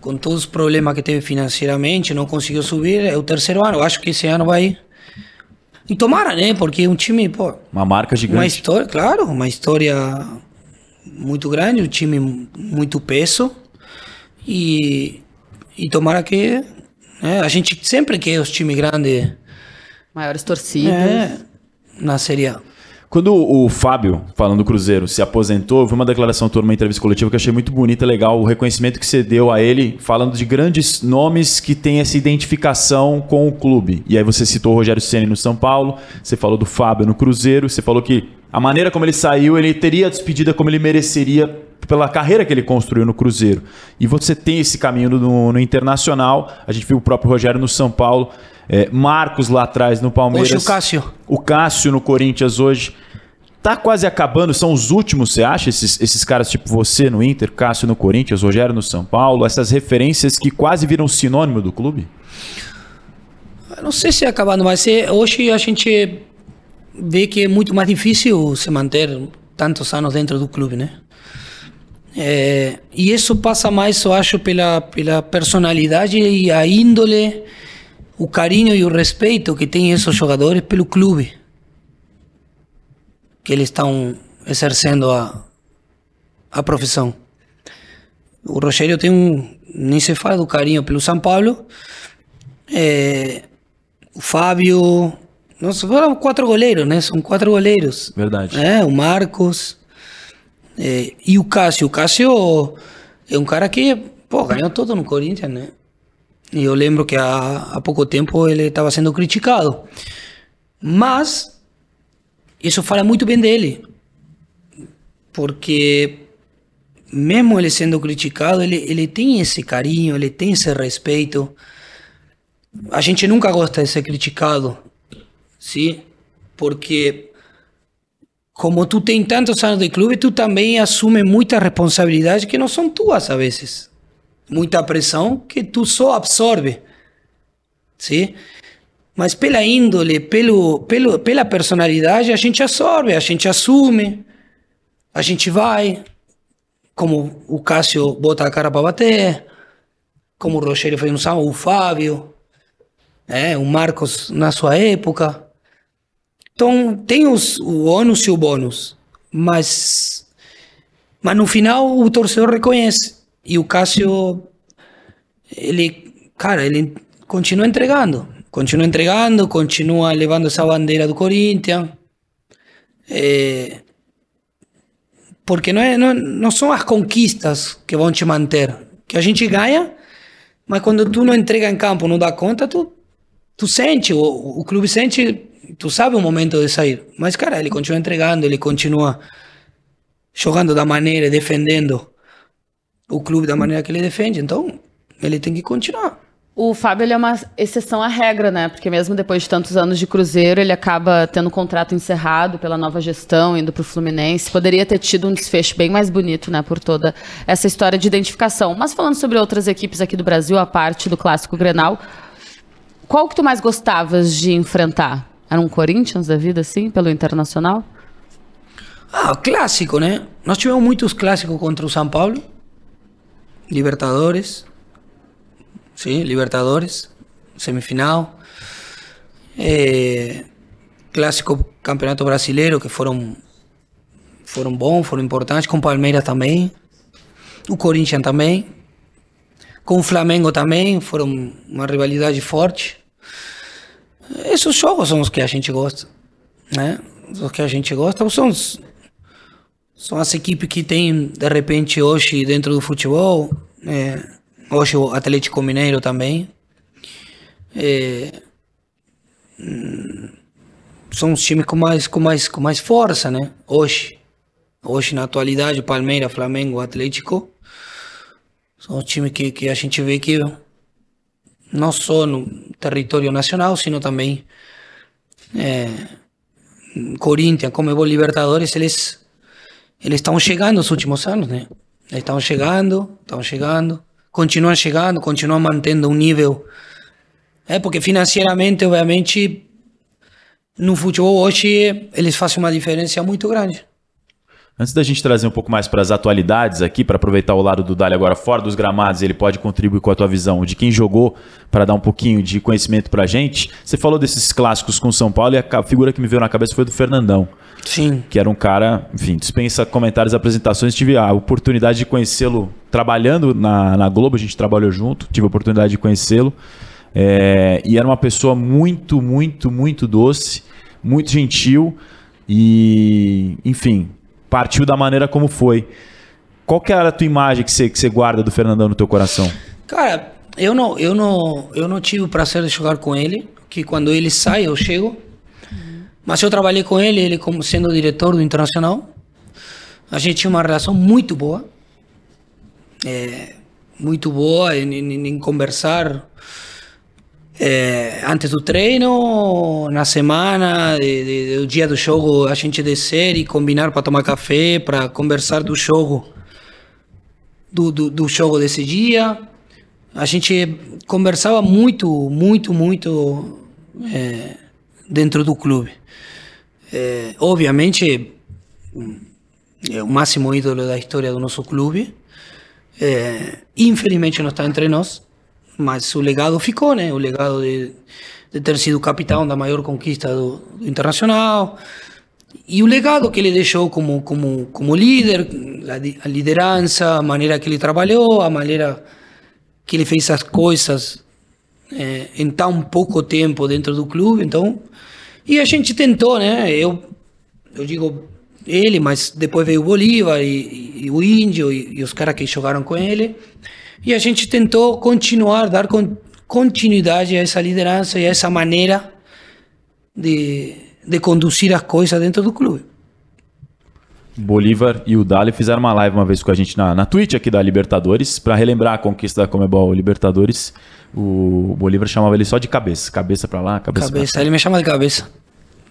com todos os problemas que teve financeiramente, não conseguiu subir. É o terceiro ano. Eu acho que esse ano vai... E tomara, né? Porque é um time, pô... Uma marca gigante. Uma história, claro. Uma história muito grande. Um time muito peso. E, e tomara que... Né, a gente sempre quer os times grandes... Maiores torcidas. É, na Série A. Quando o Fábio, falando do Cruzeiro, se aposentou, foi uma declaração tua numa entrevista coletiva que eu achei muito bonita, legal, o reconhecimento que você deu a ele, falando de grandes nomes que têm essa identificação com o clube. E aí você citou o Rogério Ceni no São Paulo, você falou do Fábio no Cruzeiro, você falou que a maneira como ele saiu, ele teria a despedida como ele mereceria pela carreira que ele construiu no Cruzeiro. E você tem esse caminho no, no Internacional, a gente viu o próprio Rogério no São Paulo. É, Marcos lá atrás no Palmeiras. Hoje o Cássio. O Cássio no Corinthians hoje. Tá quase acabando, são os últimos, você acha? Esses, esses caras tipo você no Inter, Cássio no Corinthians, Rogério no São Paulo, essas referências que quase viram sinônimo do clube? Eu não sei se é acabando, mas é, hoje a gente vê que é muito mais difícil se manter tantos anos dentro do clube, né? É, e isso passa mais, eu acho, pela, pela personalidade e a índole o carinho e o respeito que tem esses jogadores pelo clube que eles estão exercendo a, a profissão. O Rogério tem um, nem se fala do carinho pelo São Paulo. É, o Fábio, nós foram quatro goleiros, né? São quatro goleiros. Verdade. É, o Marcos é, e o Cássio. O Cássio é um cara que pô, ganhou todo no Corinthians, né? E eu lembro que há, há pouco tempo ele estava sendo criticado. Mas isso fala muito bem dele. Porque mesmo ele sendo criticado, ele, ele tem esse carinho, ele tem esse respeito. A gente nunca gosta de ser criticado, sim? Porque como tu tem tantos anos de clube, tu também assume muita responsabilidade que não são tuas a vezes muita pressão que tu só absorve, sim? Mas pela índole, pelo, pelo, pela personalidade, a gente absorve, a gente assume, a gente vai, como o Cássio bota a cara para bater, como o Rogério fez no São, o Fábio, é, o Marcos na sua época. Então, tem os, o ônus e o bônus, mas, mas no final o torcedor reconhece. E o Cássio, ele, cara, ele continua entregando. Continua entregando, continua levando essa bandeira do Corinthians. É, porque não, é, não, não são as conquistas que vão te manter. Que a gente ganha, mas quando tu não entrega em campo, não dá conta, tu, tu sente, o, o clube sente, tu sabe o momento de sair. Mas, cara, ele continua entregando, ele continua jogando da maneira, defendendo o clube da maneira que ele defende. Então, ele tem que continuar. O Fábio é uma exceção à regra, né? Porque mesmo depois de tantos anos de Cruzeiro, ele acaba tendo o contrato encerrado pela nova gestão, indo para o Fluminense. Poderia ter tido um desfecho bem mais bonito, né? Por toda essa história de identificação. Mas falando sobre outras equipes aqui do Brasil, a parte do clássico Grenal, qual que tu mais gostavas de enfrentar? Era um Corinthians da vida, assim, pelo Internacional? Ah, clássico, né? Nós tivemos muitos clássicos contra o São Paulo. Libertadores. Sim, Libertadores. Semifinal. É, clássico Campeonato Brasileiro, que foram, foram bons, foram importantes. Com o Palmeiras também. O Corinthians também. Com o Flamengo também. Foram uma rivalidade forte. Esses jogos são os que a gente gosta. Né? Os que a gente gosta são os, são as equipes que tem, de repente, hoje dentro do futebol, é, hoje o Atlético Mineiro também. É, são os times com mais, com, mais, com mais força, né? Hoje. Hoje, na atualidade, Palmeiras, Flamengo, Atlético. São os times que, que a gente vê que não só no território nacional, sino também é, Corinthians, Comebol Libertadores, eles eles estão chegando nos últimos anos, né? Eles estão chegando, estão chegando, continuam chegando, continuam mantendo um nível. É porque financeiramente, obviamente, no futebol hoje eles fazem uma diferença muito grande. Antes da gente trazer um pouco mais para as atualidades aqui, para aproveitar o lado do Dali agora fora dos gramados, ele pode contribuir com a tua visão de quem jogou, para dar um pouquinho de conhecimento para a gente. Você falou desses clássicos com São Paulo e a figura que me veio na cabeça foi do Fernandão. Sim. Que era um cara, enfim, dispensa comentários e apresentações. Tive a oportunidade de conhecê-lo trabalhando na, na Globo, a gente trabalhou junto, tive a oportunidade de conhecê-lo. É, e era uma pessoa muito, muito, muito doce, muito gentil e, enfim, partiu da maneira como foi. Qual que era a tua imagem que você, que você guarda do Fernandão no teu coração? Cara, eu não, eu não, eu não tive o prazer de jogar com ele, que quando ele sai eu chego. Mas eu trabalhei com ele, ele como sendo diretor do Internacional. A gente tinha uma relação muito boa. É, muito boa em, em, em conversar é, antes do treino, na semana, de, de, do dia do jogo, a gente descer e combinar para tomar café, para conversar do jogo, do, do, do, jogo desse dia. A gente conversava muito, muito, muito é, dentro do clube. É, obviamente, é o máximo ídolo da história do nosso clube. É, infelizmente não está entre nós mas o legado ficou, né? O legado de, de ter sido capitão da maior conquista do, do, Internacional e o legado que ele deixou como como como líder, a, liderança, a maneira que ele trabalhou, a maneira que ele fez as coisas é, em tão pouco tempo dentro do clube, então e a gente tentou, né? Eu eu digo ele, mas depois veio o Bolívar e, e, o Índio e, e os caras que jogaram com ele. E a gente tentou continuar, dar continuidade a essa liderança e a essa maneira de, de conduzir as coisas dentro do clube. Bolívar e o Dali fizeram uma live uma vez com a gente na, na Twitch aqui da Libertadores, para relembrar a conquista da Comebol Libertadores. O Bolívar chamava ele só de cabeça. Cabeça para lá, cabeça, cabeça. Pra ele me chama de cabeça.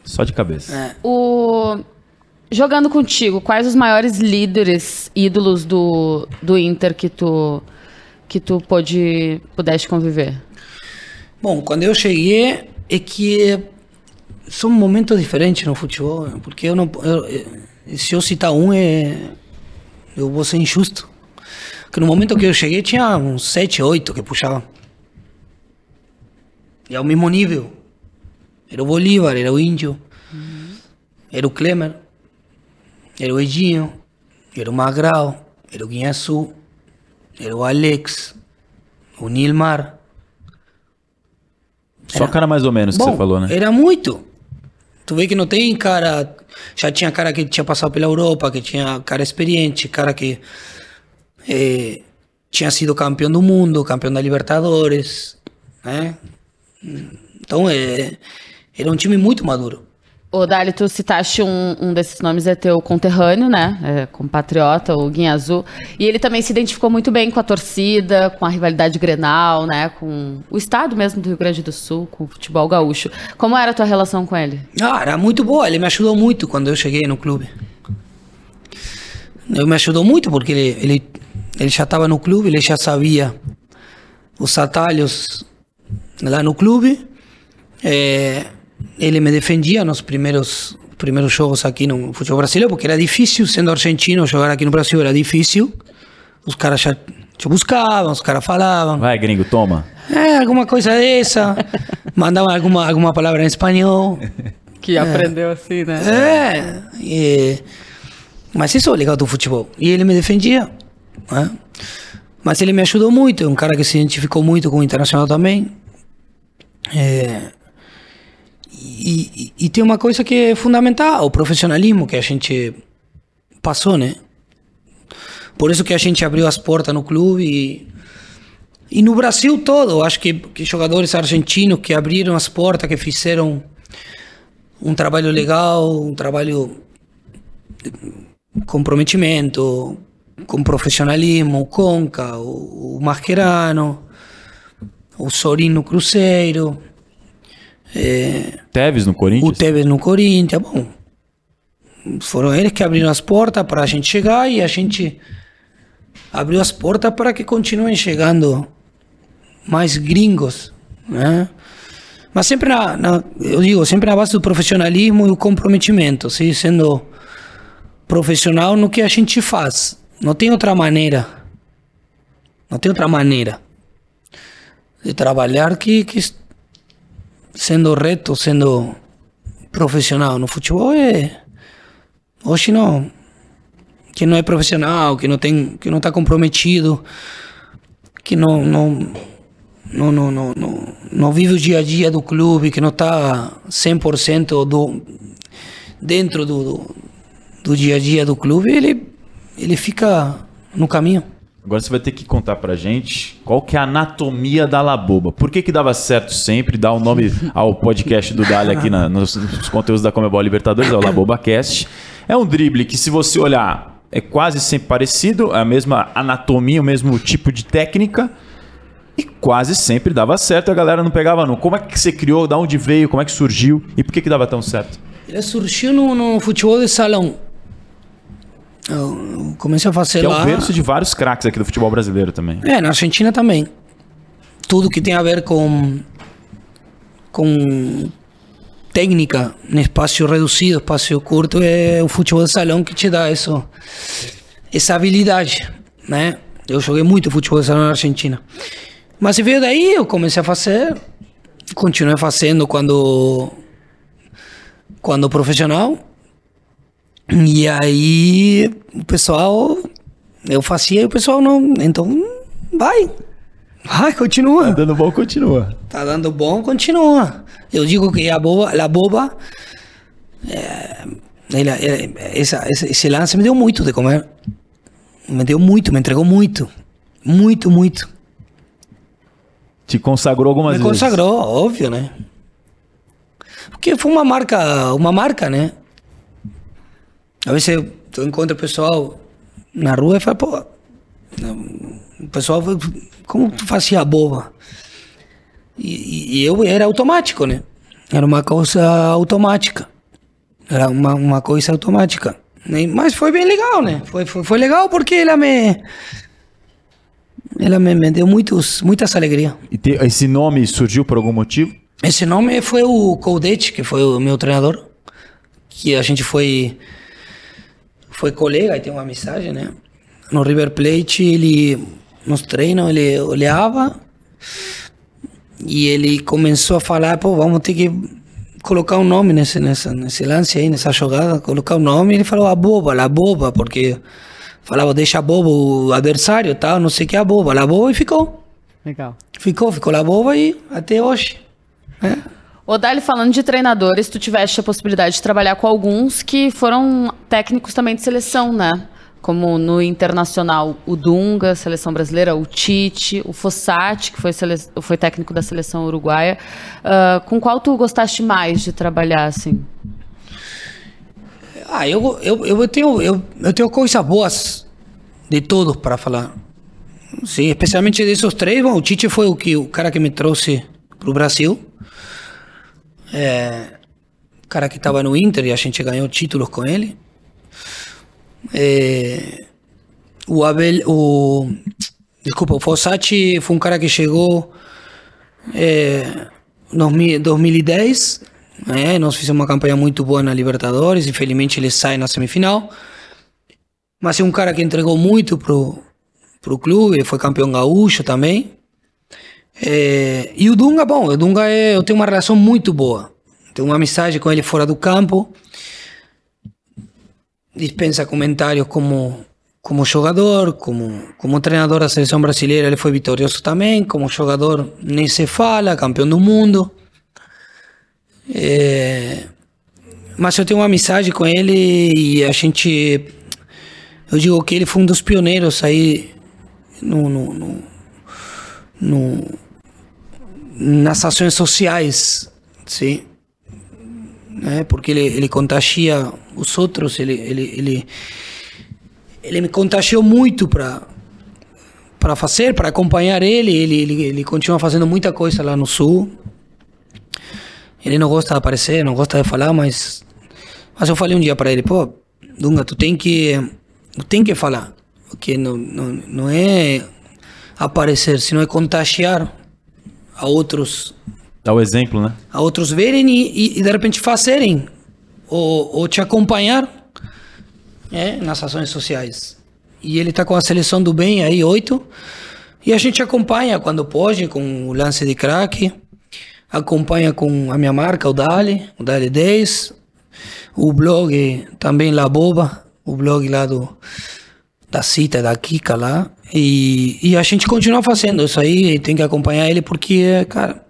Só de cabeça. É. O... Jogando contigo, quais os maiores líderes, ídolos do, do Inter que tu que tu pode, pudeste conviver? Bom, quando eu cheguei, é que são momentos diferentes no futebol, porque eu não, eu, se eu citar um, é, eu vou ser injusto. Porque no momento que eu cheguei, tinha uns 7, 8 que puxavam. E ao mesmo nível. Era o Bolívar, era o Índio, uhum. era o Klemer, era o Edinho, era o Magral, era o Guinhaçu, era o Alex, o Nilmar. Só era... cara mais ou menos Bom, que você falou, né? Era muito. Tu vê que não tem cara. Já tinha cara que tinha passado pela Europa, que tinha cara experiente, cara que é, tinha sido campeão do mundo, campeão da Libertadores, né? Então é, era um time muito maduro. Ô, Dali, tu citaste um, um desses nomes, é teu conterrâneo, né? É, compatriota, o Guinha Azul. E ele também se identificou muito bem com a torcida, com a rivalidade Grenal, né? Com o estado mesmo do Rio Grande do Sul, com o futebol gaúcho. Como era a tua relação com ele? Ah, era muito boa. Ele me ajudou muito quando eu cheguei no clube. Ele me ajudou muito porque ele, ele, ele já estava no clube, ele já sabia os atalhos lá no clube. É, ele me defendia nos primeiros primeiros jogos aqui no futebol brasileiro, porque era difícil, sendo argentino, jogar aqui no Brasil era difícil. Os caras já te buscavam, os caras falavam. Vai, gringo, toma. É, alguma coisa dessa. mandavam alguma, alguma palavra em espanhol. Que aprendeu assim, né? É, e- mas isso é o legal do futebol. E ele me defendia. né? Mas ele me ajudou muito, é um cara que se identificou muito com o Internacional também. É, e, e- tem uma coisa que é fundamental, o profissionalismo que a gente passou, né? Por isso que a gente abriu as portas no clube e, e no Brasil todo. Acho que, que jogadores argentinos que abriram as portas, que fizeram um trabalho legal, um trabalho de comprometimento, com profissionalismo, o Conca, o, o Mascherano, o Sorin no Cruzeiro, é, Teves no o Corinthians? Tevez no Corinthians, bom, foram eles que abriram as portas para a gente chegar e a gente abriu as portas para que continuem chegando mais gringos, né? Mas sempre na, na- eu digo, sempre na base do profissionalismo e o comprometimento, sim? sendo profissional no que a gente faz. Não tem outra maneira. Não tem outra maneira de trabalhar que, que sendo reto, sendo profissional no futebol é hoje não que não é profissional, que não tem, que não está comprometido, que não não não, não, não, não, não vive o dia a dia do clube, que não está 100% do, dentro do, do, do dia a dia do clube, ele, ele fica no caminho. Agora você vai ter que contar pra gente qual que é a anatomia da laboba. Por que que dava certo sempre? Dá o nome ao podcast do Dali aqui na- nos, nos conteúdos da Comebol Libertadores, é o LabobaCast. É um drible que se você olhar é quase sempre parecido, é a mesma anatomia, o mesmo tipo de técnica e quase sempre dava certo a galera não pegava não. Como é que você criou? Da onde veio? Como é que surgiu? E por que que dava tão certo? Ele surgiu no, no futebol de salão. Eu comecei a fazer Que é lá. o berço de vários craques aqui do futebol brasileiro também. É, na Argentina também. Tudo que tem a ver com com técnica em espaço reduzido, espaço curto, é o futebol de salão que te dá isso, essa habilidade, né? Eu joguei muito futebol de salão na Argentina. Mas veio daí, eu comecei a fazer, continuei fazendo quando quando profissional. E aí o pessoal eu fazia e o pessoal não, então vai. Vai, continua. Dando bom, continua. Tá dando bom, continua. Eu digo que a boba, a boba, é, ele- ele- essa, esse, esse lance me deu muito de comer. Me deu muito, me entregou muito. Muito, muito. Te consagrou algumas Me vezes. consagrou, óbvio, né? Porque foi uma marca, uma marca, né? Às vezes eu, encontro o pessoal na rua e falo, pô, o pessoal, fala, como tu fazia boba? E, e- eu era automático, né? Era uma coisa automática. Era uma, uma coisa automática. Mas foi bem legal, né? Foi, foi, foi legal porque ela me... Ela me, me deu muitos, muitas alegrias. E te- esse nome surgiu por algum motivo? Esse nome foi o Coudete, que foi o meu treinador, que a gente foi foi colega e tem uma amizade, né? No River Plate, ele nos treinos, ele olhava e ele começou a falar, pô, vamos ter que colocar um nome nesse, nessa, nesse lance aí, nessa jogada, colocar um nome, ele falou a boba, a boba, porque falava, deixa bobo o adversário, tal, não sei o que, a boba, a boba, e ficou. Legal. Ficou, ficou a boba e até hoje. É. Ô, Dali, falando de treinadores, tu tiveste a possibilidade de trabalhar com alguns que foram técnicos também de seleção, né? Como no Internacional, o Dunga, seleção brasileira, o Tite, o Fossati, que foi, foi técnico da seleção uruguaia. Ah, com qual tu gostaste mais de trabalhar, assim? Ah, eu, eu, eu, tenho, eu, eu tenho coisas boas de todos para falar. Sim, especialmente desses três. Bom, o Tite foi o, que, o cara que me trouxe para o Brasil. É, cara que estava no Inter e a gente ganhou títulos com ele. É, o Abel, o desculpa, o Fossati foi um cara que chegou é, em 2010. É, nós fizemos uma campanha muito boa na Libertadores. Infelizmente ele sai na semifinal. Mas é um cara que entregou muito pro, pro clube, foi campeão gaúcho também. É, e o Dunga, bom, o Dunga é, eu tenho uma relação muito boa. Tenho uma amizade com ele fora do campo. Dispensa comentários como como jogador, como, como treinador da seleção brasileira, ele foi vitorioso também. Como jogador, nem se fala, campeão do mundo. É, mas eu tenho uma amizade com ele e a gente. Eu digo que ele foi um dos pioneiros aí no, no, no, no nas ações sociais, sim. É, porque ele, ele contagia os outros, ele, ele, ele, ele me contagiou muito para para fazer, para acompanhar ele. Ele, ele. ele continua fazendo muita coisa lá no sul. Ele não gosta de aparecer, não gosta de falar, mas mas eu falei um dia para ele, pô, Dunga, tu tem que tu tem que falar, porque não, não, não é aparecer, senão é contagiar a outros. Dá o exemplo, né? A outros verem e, e, de repente fazerem ou, ou te acompanhar é, nas ações sociais. E ele está com a seleção do bem aí, oito. E a gente acompanha quando pode, com o lance de craque. Acompanha com a minha marca, o Dali, o Dali 10. O blog também La Boba, o blog lá do, da Cita, da Kika lá. E, e a gente continua fazendo isso aí, tem que acompanhar ele porque, cara,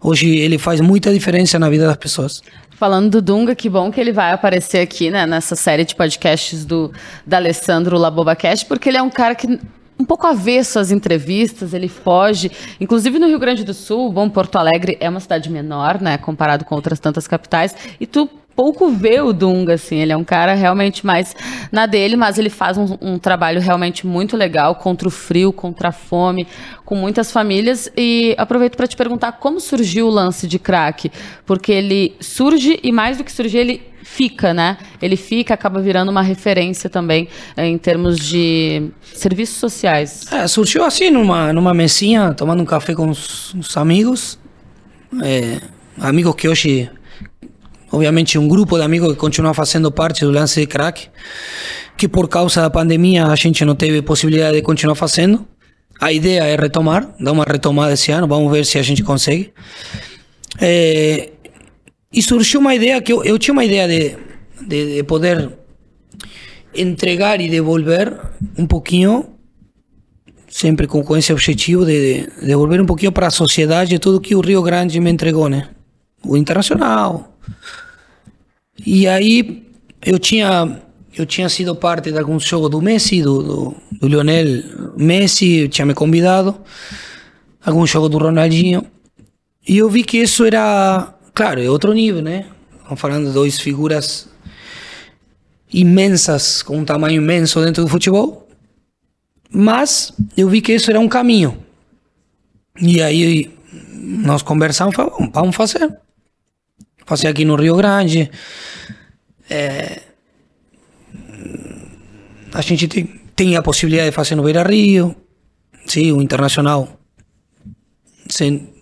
hoje ele faz muita diferença na vida das pessoas. Falando do Dunga, que bom que ele vai aparecer aqui, né, nessa série de podcasts do da Alessandro Labobacast, porque ele é um cara que um pouco avesso às entrevistas, ele foge. Inclusive no Rio Grande do Sul, bom, Porto Alegre é uma cidade menor, né, comparado com outras tantas capitais, e tu pouco vê o Dunga, assim, ele é um cara realmente mais na dele, mas ele faz um, um, trabalho realmente muito legal contra o frio, contra a fome, com muitas famílias. E aproveito para te perguntar como surgiu o lance de crack, porque ele surge e mais do que surgir, ele fica, né? Ele fica, acaba virando uma referência também eh, em termos de serviços sociais. É, surgiu assim, numa, numa mesinha, tomando um café com os, os amigos, é, amigos que hoje obviamente um grupo de amigos que continua fazendo parte do lance de crack, que por causa da pandemia a gente não teve possibilidade de continuar fazendo. A ideia é retomar, dar uma retomada esse ano, vamos ver se a gente consegue. É, e surgiu uma ideia que eu, eu tinha uma ideia de, de, de poder entregar e devolver um pouquinho sempre com, com esse objetivo de, de devolver um pouquinho para a sociedade tudo que o Rio Grande me entregou, né? O internacional, e aí eu tinha eu tinha sido parte de algum jogo do Messi, do, do, do Lionel Messi, tinha me convidado, algum jogo do Ronaldinho. E eu vi que isso era, claro, é outro nível, né? Estamos falando de duas figuras imensas, com um tamanho imenso dentro do futebol. Mas eu vi que isso era um caminho. E aí nós conversamos, falamos, vamos fazer fazer aqui no Rio Grande. É, a gente tem, tem, a possibilidade de fazer no Beira Rio. Sim, o Internacional sem,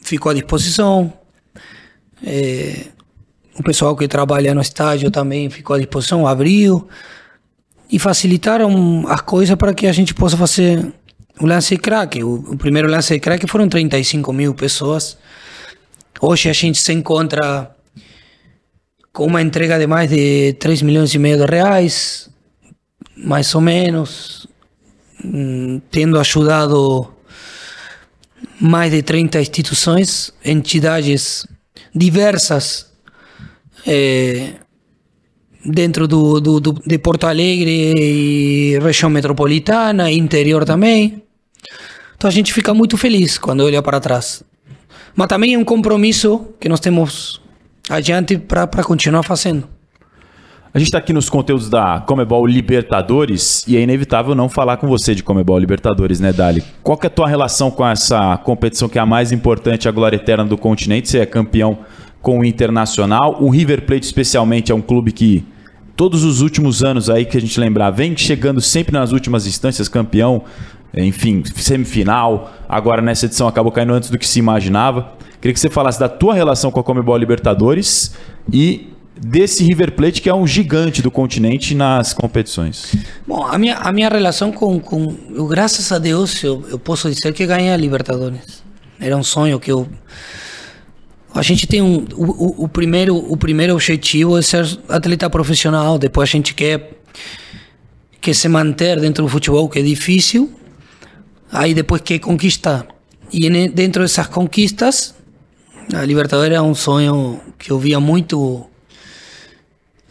ficou à disposição. É, o pessoal que trabalha no estádio também ficou à disposição, abriu. E facilitaram as coisas para que a gente possa fazer o lance crack. O, o primeiro lance crack foram 35 mil pessoas Hoje a gente se encontra com uma entrega de mais de 3 milhões e meio de reais, mais ou menos, mm, tendo ajudado mais de 30 instituições, entidades diversas eh, dentro do, do, do, de Porto Alegre e região metropolitana, interior também. Então a gente fica muito feliz quando olha para trás. Mas também é um compromisso que nós temos adiante para continuar fazendo. A gente está aqui nos conteúdos da Comebol Libertadores e é inevitável não falar com você de Comebol Libertadores, né, Dali? Qual que é a tua relação com essa competição que é a mais importante, a glória eterna do continente? Você é campeão com o Internacional. O River Plate, especialmente, é um clube que todos os últimos anos aí que a gente lembrar, vem chegando sempre nas últimas instâncias, campeão, enfim, semifinal. Agora nessa edição acabou caindo antes do que se imaginava. Queria que você falasse da tua relação com a Comebol Libertadores e desse River Plate que é um gigante do continente nas competições. Bom, a minha, a minha relação com, com graças a Deus, eu, eu posso dizer que ganhei a Libertadores. Era um sonho que eu a gente tem um o, o, primeiro o primeiro objetivo é ser atleta profissional, depois a gente quer que se manter dentro do futebol, que é difícil. Aí depois quer conquistar. E dentro dessas conquistas, a Libertadores é um sonho que eu via muito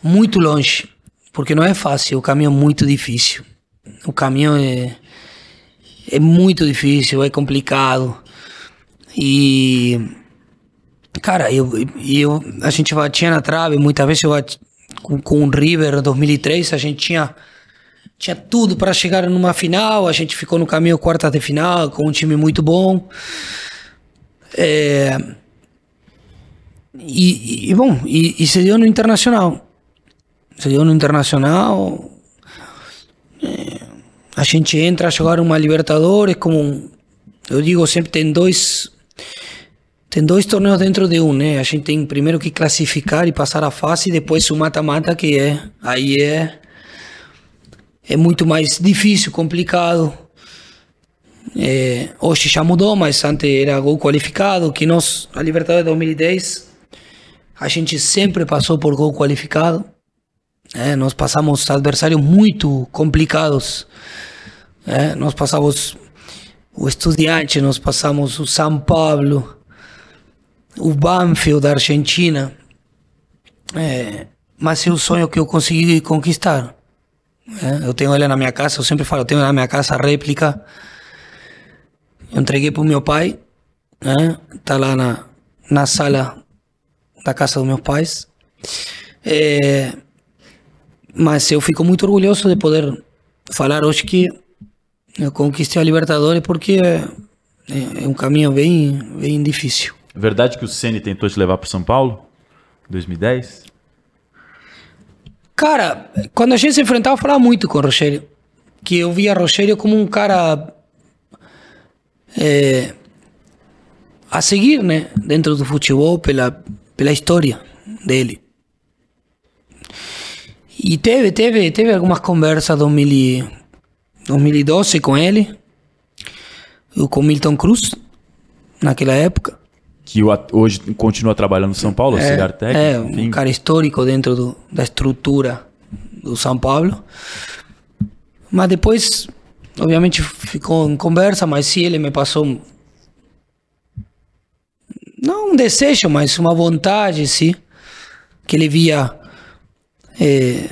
muito longe, porque não é fácil, o caminho é muito difícil. O caminho é, é muito difícil, é complicado. E cara, eu, eu a gente batia na trave, muitas vezes eu bati, com, com o River em 2003, a gente tinha tinha tudo para chegar numa final, a gente ficou no caminho quarta de final com um time muito bom. É, e, e, bom, e, e se deu no Internacional se deu no Internacional. É, a gente entra a jogar uma Libertadores como eu digo sempre tem dois tem dois torneios dentro de um, né? A gente tem primeiro que classificar e passar a fase e depois o mata-mata que é aí é é muito mais difícil, complicado. É, hoje já mudou, mas antes era gol qualificado, que nós, a Libertadores de 2010, a gente sempre passou por gol qualificado. É, nós passamos adversários muito complicados. É, nós passamos o Estudiante, nós passamos o São Paulo, o Banfield da Argentina. É, mas é o sonho que eu consegui conquistar. É, eu tenho ele na minha casa, eu sempre falo, eu tenho na minha casa a réplica. Eu entreguei para o meu pai, está lá na, na sala da casa dos meus pais. É, mas eu fico muito orgulhoso de poder falar hoje que eu conquistei a Libertadores porque é, é um caminho bem, bem difícil. É verdade que o Ceni tentou te levar para São Paulo em 2010? Cara, quando a gente se enfrentava, eu falava muito com o Rogério. Que eu via Rogério como um cara é, a seguir, né? Dentro do futebol, pela, pela história dele. E teve, teve, teve algumas conversas em 2012 com ele, e com Milton Cruz, naquela época. Que hoje continua trabalhando no São Paulo, é, técnico. É, um enfim. cara histórico dentro do, da estrutura do São Paulo. Mas depois, obviamente, ficou em conversa, mas sim, ele me passou. Não um desejo, mas uma vontade, sim. Que ele via é,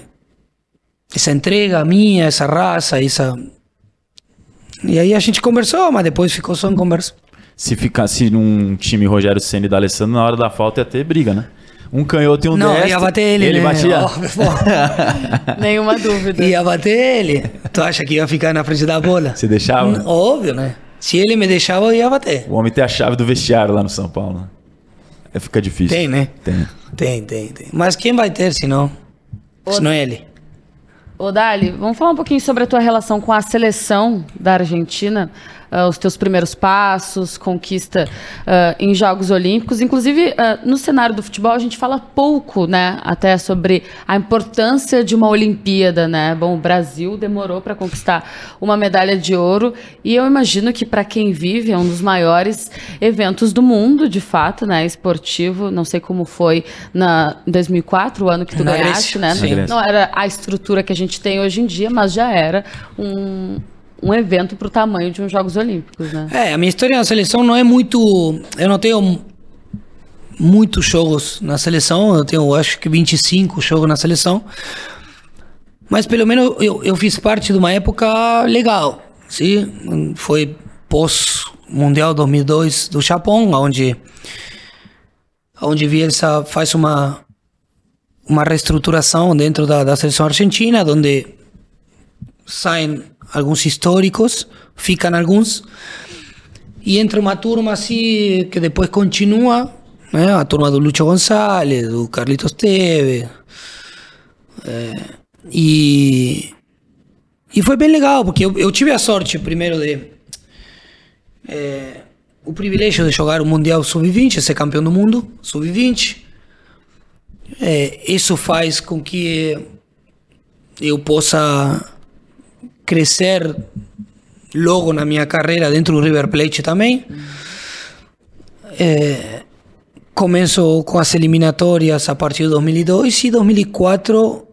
essa entrega minha, essa raça, essa. E aí a gente conversou, mas depois ficou só em conversa. Se ficasse num time Rogério Senna e da Alessandro, na hora da falta ia ter briga, né? Um canhoto e um Não, destro. ia bater ele, Ele né? batia? Oh, Nenhuma dúvida. Ia bater ele. Tu acha que ia ficar na frente da bola? Você deixava? Hum, óbvio, né? Se ele me deixava, eu ia bater. O homem tem a chave do vestiário lá no São Paulo. Né? É, fica difícil. Tem, né? Tem. Tem, tem, tem. Mas quem vai ter, se não? Se não é ele. Ô, Dali, vamos falar um pouquinho sobre a tua relação com a seleção da Argentina uh, os teus primeiros passos, conquista uh, em Jogos Olímpicos. Inclusive, uh, no cenário do futebol, a gente fala pouco, né, até sobre a importância de uma Olimpíada, né? Bom, o Brasil demorou para conquistar uma medalha de ouro e eu imagino que para quem vive é um dos maiores eventos do mundo, de fato, né, esportivo. Não sei como foi na em 2004, o ano que tu ganhaste, né? sim. Não era a estrutura que a gente tem hoje em dia, mas já era um um evento para o tamanho de uns Jogos Olímpicos, né? É, a minha história na seleção não é muito. Eu não tenho muitos jogos na seleção, eu tenho acho que 25 jogos na seleção. Mas pelo menos eu, eu fiz parte de uma época legal. Sim? Foi pós-Mundial 2002 do Japão, onde, onde Bielsa faz uma, uma reestruturação dentro da, da seleção argentina, onde saem alguns históricos, ficam alguns, e entra uma turma assim que depois continua, né? a turma do Lucho González, do Carlitos Teve. É, e, e foi bem legal, porque eu, eu tive a sorte primeiro de. É, o privilégio de jogar o Mundial Sub-20, ser campeão do mundo, Sub-20. É, isso faz com que eu possa crescer logo na minha carreira dentro do River Plate também. É, começo com as eliminatórias a partir de 2002 e 2004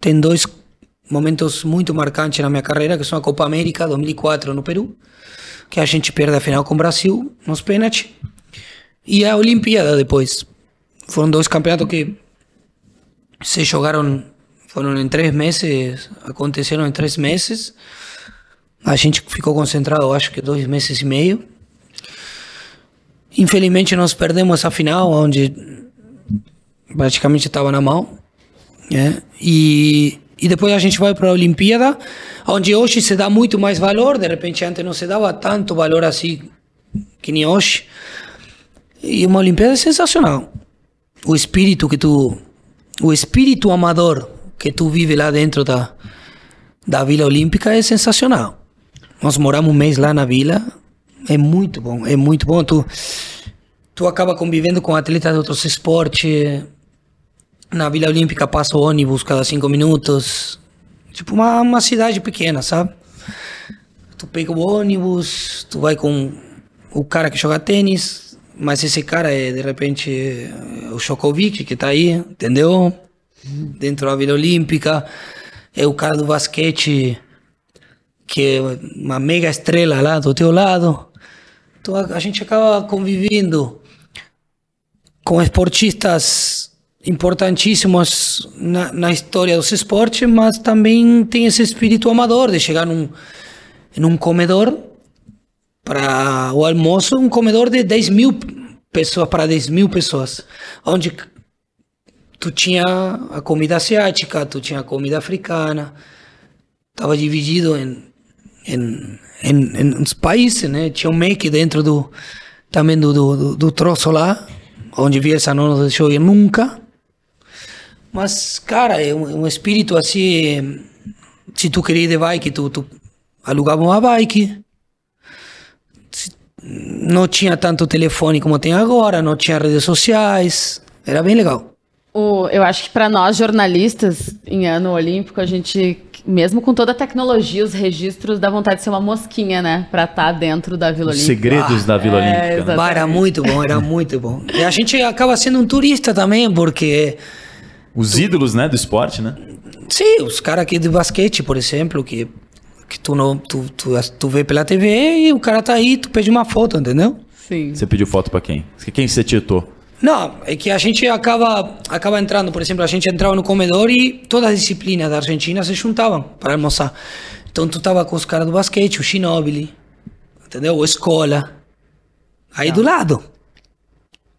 tem dois momentos muito marcantes na minha carreira, que são a Copa América 2004 no Peru, que a gente perde a final com o Brasil nos pênaltis, e a Olimpíada depois. Foram dois campeonatos que se jogaram, foram em três meses, aconteceram em três meses. A gente ficou concentrado, acho que dois meses e meio. Infelizmente nós perdemos essa final, onde praticamente estava na mão. Né? E, e depois a gente vai para a Olimpíada, onde hoje se dá muito mais valor, de repente antes não se dava tanto valor assim que nem hoje. E uma Olimpíada é sensacional. O espírito que tu. O espírito amador que tu vive lá dentro da, da Vila Olímpica é sensacional. Nós moramos um mês lá na vila, é muito bom, é muito bom. Tu, tu acaba convivendo com atletas de outros esportes. Na Vila Olímpica passa o ônibus cada cinco minutos. Tipo uma, uma cidade pequena, sabe? Tu pega o ônibus, tu vai com o cara que joga tênis, mas esse cara é de repente o Chokovic que tá aí, entendeu? Dentro da Vila Olímpica. É o cara do basquete que é uma mega estrela lá do teu lado. Então a, a gente acaba convivendo com esportistas importantíssimos na, na, história dos esportes, mas também tem esse espírito amador de chegar num, em um comedor para o almoço, um comedor de 10 mil pessoas para 10 mil pessoas, onde tu tinha a comida asiática, tu tinha a comida africana, estava dividido em em, em, em uns países, né? Tinha um make dentro do também do, do, do troço lá, onde Bielsa não nos deixou ir nunca. Mas, cara, é um, um espírito assim. Se tu queria ir de bike, tu, tu alugava uma bike. Não tinha tanto telefone como tem agora, não tinha redes sociais. Era bem legal. O, eu acho que para nós jornalistas em ano olímpico, a gente mesmo com toda a tecnologia, os registros, dá vontade de ser uma mosquinha, né? Pra estar tá dentro da Vila Olímpica. Segredos ah, da Vila é, Olímpica. Bah, era muito bom, era muito bom. E a gente acaba sendo um turista também, porque. Os tu... ídolos, né, do esporte, né? Sim, os caras aqui de basquete, por exemplo, que, que tu, não, tu, tu, tu vê pela TV e o cara tá aí, tu pede uma foto, entendeu? Sim. Você pediu foto para quem? Quem você tietou? Não, é que a gente acaba, acaba entrando, por exemplo, a gente entrava no comedor e todas as disciplinas da Argentina se juntavam para almoçar. Então tu tava com os caras do basquete, o Shinobili, entendeu? O Escola, aí Não. do lado.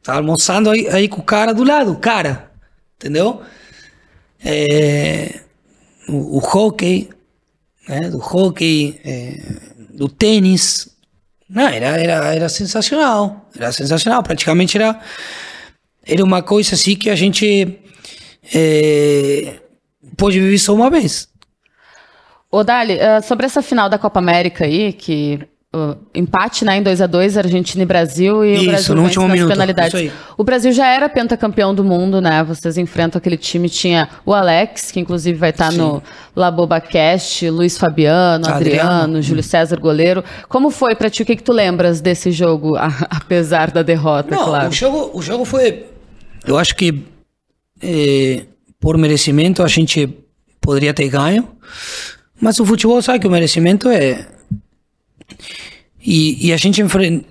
Tava almoçando aí, aí com o cara do lado, o cara, entendeu? É, o, o hockey, né? Do hockey, é, do tênis. Não, era, era, era sensacional. Era sensacional. Praticamente era era uma coisa assim que a gente é, pôde viver só uma vez. Ô Dali, uh, sobre essa final da Copa América aí, que uh, empate né, em 2 a 2 Argentina e Brasil e Isso, o Brasil no último minuto. penalidades. O Brasil já era pentacampeão do mundo, né? Vocês enfrentam aquele time, tinha o Alex, que inclusive vai estar Sim. no LabobaCast, Luiz Fabiano, Adriano, Adriano Júlio César, goleiro. Como foi para ti? O que, que tu lembras desse jogo, apesar da derrota, Não, claro? O jogo, o jogo foi eu acho que é, por merecimento a gente poderia ter ganho, mas o futebol sabe que o merecimento é. E, e a gente,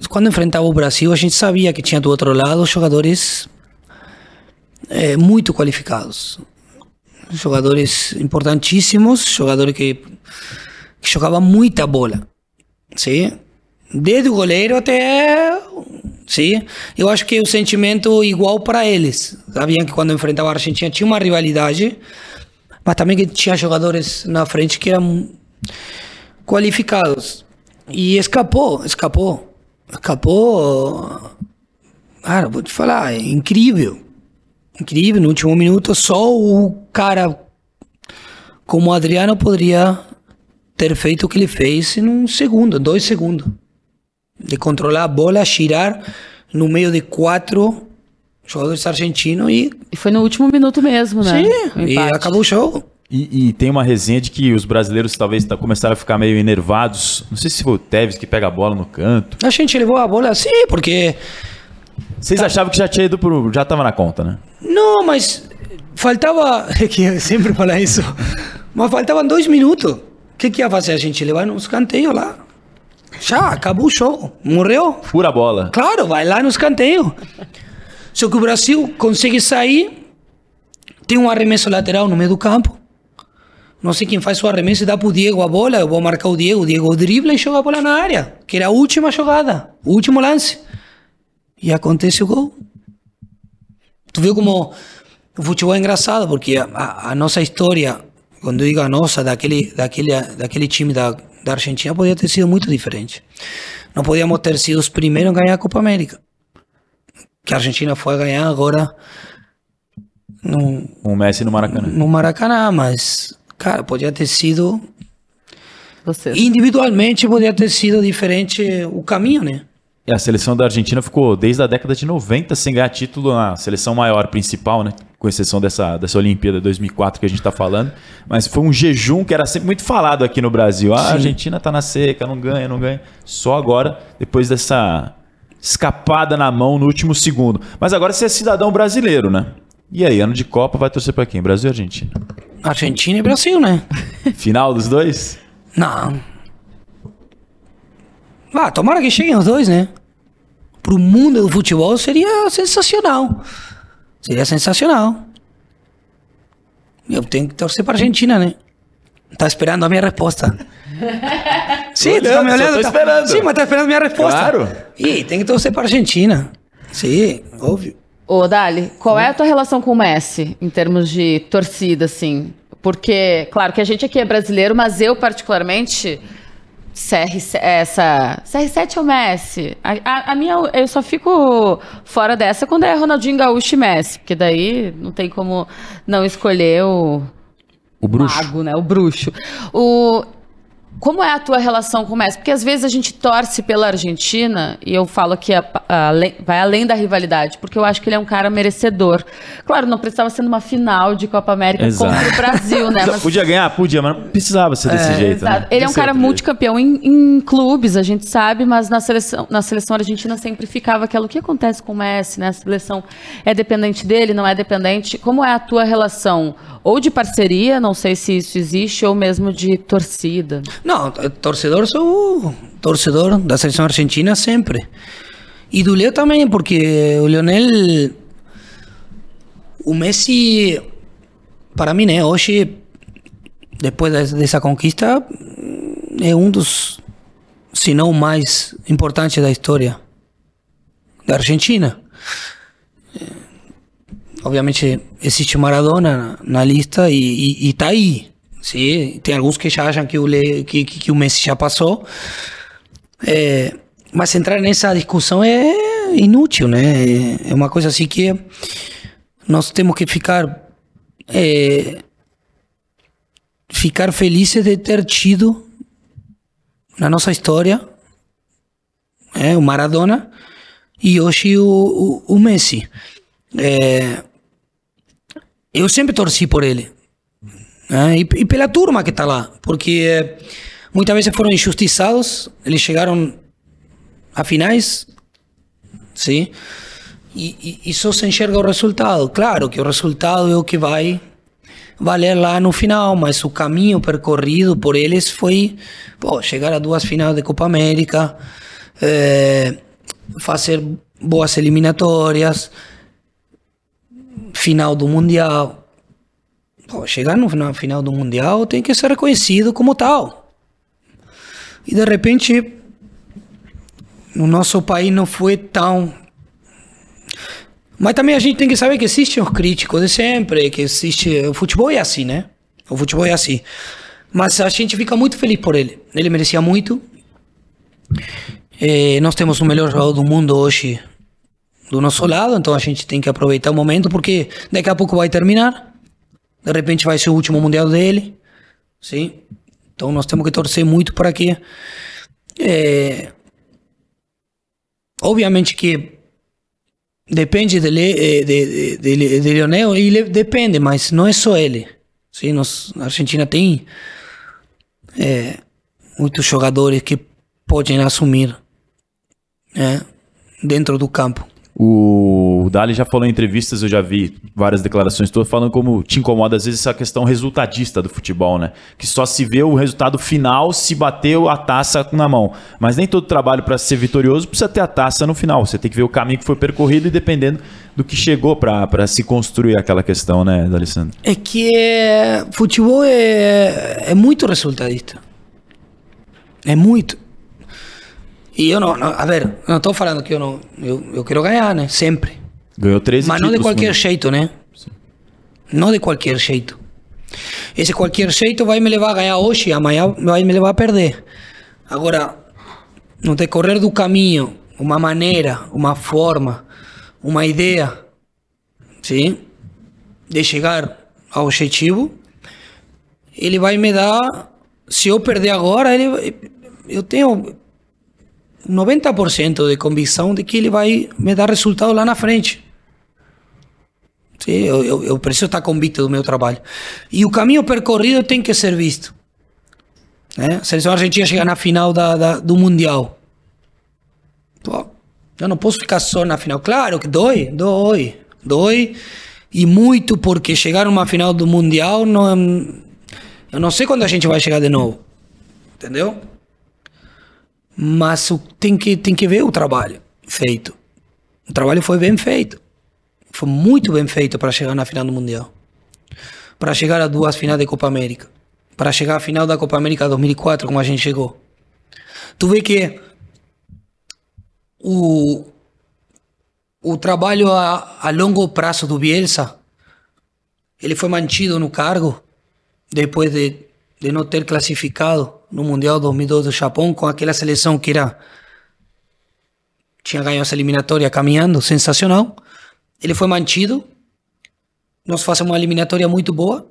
quando enfrentava o Brasil, a gente sabia que tinha do outro lado jogadores é, muito qualificados. Jogadores importantíssimos, jogadores que, que jogavam muita bola. Sim? Desde o goleiro até Sim? Eu acho que o sentimento igual para eles. Sabiam que quando enfrentava a Argentina tinha uma rivalidade, mas também que tinha jogadores na frente que eram qualificados. E escapou, escapou. Escapou. Cara, vou te falar, é incrível. Incrível, no último minuto só o cara como o Adriano poderia ter feito o que ele fez em um segundo, dois segundos. De controlar a bola, girar no meio de quatro jogadores argentinos e. E foi no último minuto mesmo, né? Sim, e acabou o jogo. E, e, tem uma resenha de que os brasileiros talvez tá, começaram a ficar meio enervados. Não sei se foi o Tevez que pega a bola no canto. A gente levou a bola assim, porque. Vocês tá... achavam que já tinha ido pro. já tava na conta, né? Não, mas faltava. É que eu sempre falo isso. Mas faltavam dois minutos. O que, que ia fazer? A gente levar nos canteiros lá. Já, acabou o show. Morreu. Fura a bola. Claro, vai lá nos canteiros. Só que o Brasil consegue sair, tem um arremesso lateral no meio do campo. Não sei quem faz o arremesso e dá pro Diego a bola. Eu vou marcar o Diego. O Diego dribla e joga a bola na área. Que era a última jogada, o último lance. E acontece o gol. Tu viu como o futebol é engraçado, porque a, a, a nossa história quando eu digo a nossa, daquele, daquele, daquele time da, da Argentina, podia ter sido muito diferente. Não podíamos ter sido os primeiros a ganhar a Copa América. Que a Argentina foi a ganhar agora. No, o Messi no Maracanã. No Maracanã, mas, cara, podia ter sido. Você. Individualmente, podia ter sido diferente o caminho, né? E a seleção da Argentina ficou desde a década de 90 sem ganhar título na seleção maior principal, né? Com exceção dessa, dessa Olimpíada 2004 que a gente está falando. Mas foi um jejum que era sempre muito falado aqui no Brasil. Ah, a Argentina tá na seca, não ganha, não ganha. Só agora, depois dessa escapada na mão no último segundo. Mas agora você é cidadão brasileiro, né? E aí, ano de Copa vai torcer para quem? Brasil ou Argentina? Argentina e Brasil, né? Final dos dois? Não, ah, tomara que cheguem os dois, né? Pro mundo do futebol seria sensacional. Seria sensacional. Eu tenho que torcer pra Argentina, né? Tá esperando a minha resposta. Sim, olhando, tá me olhando. Tá... esperando. Sim, mas tá esperando a minha resposta. Claro. E tem que torcer pra Argentina. Sim, óbvio. Ô, Dali, qual é a tua relação com o Messi em termos de torcida, assim? Porque, claro que a gente aqui é brasileiro, mas eu, particularmente, CR, essa, CR7 é o Messi. A, a, a, minha, eu só fico fora dessa quando é Ronaldinho Gaúcho e Messi, porque daí não tem como não escolher o. O bruxo. Mago, né? O bruxo. O, como é a tua relação com o Messi? Porque às vezes a gente torce pela Argentina, e eu falo que a, a, vai além da rivalidade, porque eu acho que ele é um cara merecedor. Claro, não precisava ser numa final de Copa América Exato. contra o Brasil, né? Mas... Podia ganhar? Podia, mas não precisava ser desse é, jeito. Né? Ele é um cara multicampeão em, em, clubes, a gente sabe, mas na seleção, na seleção argentina sempre ficava aquilo. O que acontece com o Messi, né? A seleção é dependente dele, não é dependente? Como é a tua relação? Ou de parceria, não sei se isso existe, ou mesmo de torcida? Não, torcedor sou torcedor da seleção argentina sempre. E do Leo também, porque o Lionel. O Messi, para mim, né, hoje, depois dessa conquista, é um dos, se não o mais importante da história da Argentina. Obviamente existe Maradona na, lista e, e, e tá aí. Sim, tem alguns que já acham que o, Le, que, que, que, o Messi já passou. É, mas entrar nessa discussão é inútil, né? É uma coisa assim que nós temos que ficar é, ficar felizes de ter tido na nossa história é, o Maradona e hoje o, o, o Messi. É, eu sempre torci por ele. Né? E, e, pela turma que está lá. Porque muitas vezes foram injustiçados, eles chegaram a finais, sim, e, e, e só se enxerga o resultado. Claro que o resultado é o que vai valer lá no final, mas o caminho percorrido por eles foi pô, chegar a duas finais de Copa América, é, fazer boas eliminatórias final do Mundial. Pô, chegar no final do Mundial tem que ser reconhecido como tal. E de repente no nosso país não foi tão. Mas também a gente tem que saber que existem os críticos de sempre, que existe. O futebol é assim, né? O futebol é assim. Mas a gente fica muito feliz por ele. Ele merecia muito. É, nós temos o melhor jogador do mundo hoje do nosso lado, então a gente tem que aproveitar o momento, porque daqui a pouco vai terminar. De repente vai ser o último mundial dele. Sim. Então nós temos que torcer muito para que. É, obviamente que depende dele, de, de, de, de Leonel, ele depende, mas não é só ele. Sim, nós, a Argentina tem é, muitos jogadores que podem assumir é, dentro do campo. O Dali já falou em entrevistas, eu já vi várias declarações todas falando como te incomoda às vezes essa questão resultadista do futebol, né? Que só se vê o resultado final se bateu a taça na mão. Mas nem todo trabalho para ser vitorioso precisa ter a taça no final. Você tem que ver o caminho que foi percorrido e dependendo do que chegou para se construir aquela questão, né, D'Alessandro? É que é, futebol é, é muito resultadista. É muito. E eu não, não a ver, não estou falando que eu não, eu, eu quero ganhar, né? Sempre. Ganhou 13 Mas não de qualquer jeito, né? Sim. Não de qualquer jeito. Esse qualquer jeito vai me levar a ganhar hoje, amanhã vai me levar a perder. Agora, no decorrer do caminho, uma maneira, uma forma, uma ideia, sim, de chegar ao objetivo, ele vai me dar. Se eu perder agora, ele, eu tenho 90% de convicção de que ele vai me dar resultado lá na frente. Eu, eu, eu, preciso estar convicto do meu trabalho. E o caminho percorrido tem que ser visto. Né? A seleção argentina chega na final da, da, do Mundial. Pô, eu não posso ficar só na final. Claro que dói, dói, dói. E muito porque chegar numa final do Mundial, não, eu não sei quando a gente vai chegar de novo. Entendeu? Mas tem que, tem que ver o trabalho feito. O trabalho foi bem feito. Foi muito bem feito para chegar na final do Mundial. Para chegar a duas finais da Copa América. Para chegar à final da Copa América 2004, como a gente chegou. Tu vê que o, o trabalho a, a longo prazo do Bielsa, ele foi mantido no cargo depois de, de não ter classificado no Mundial 2002 do Japão, com aquela seleção que era tinha ganho essa eliminatória caminhando, sensacional. Ele foi mantido. Nós fazemos uma eliminatória muito boa.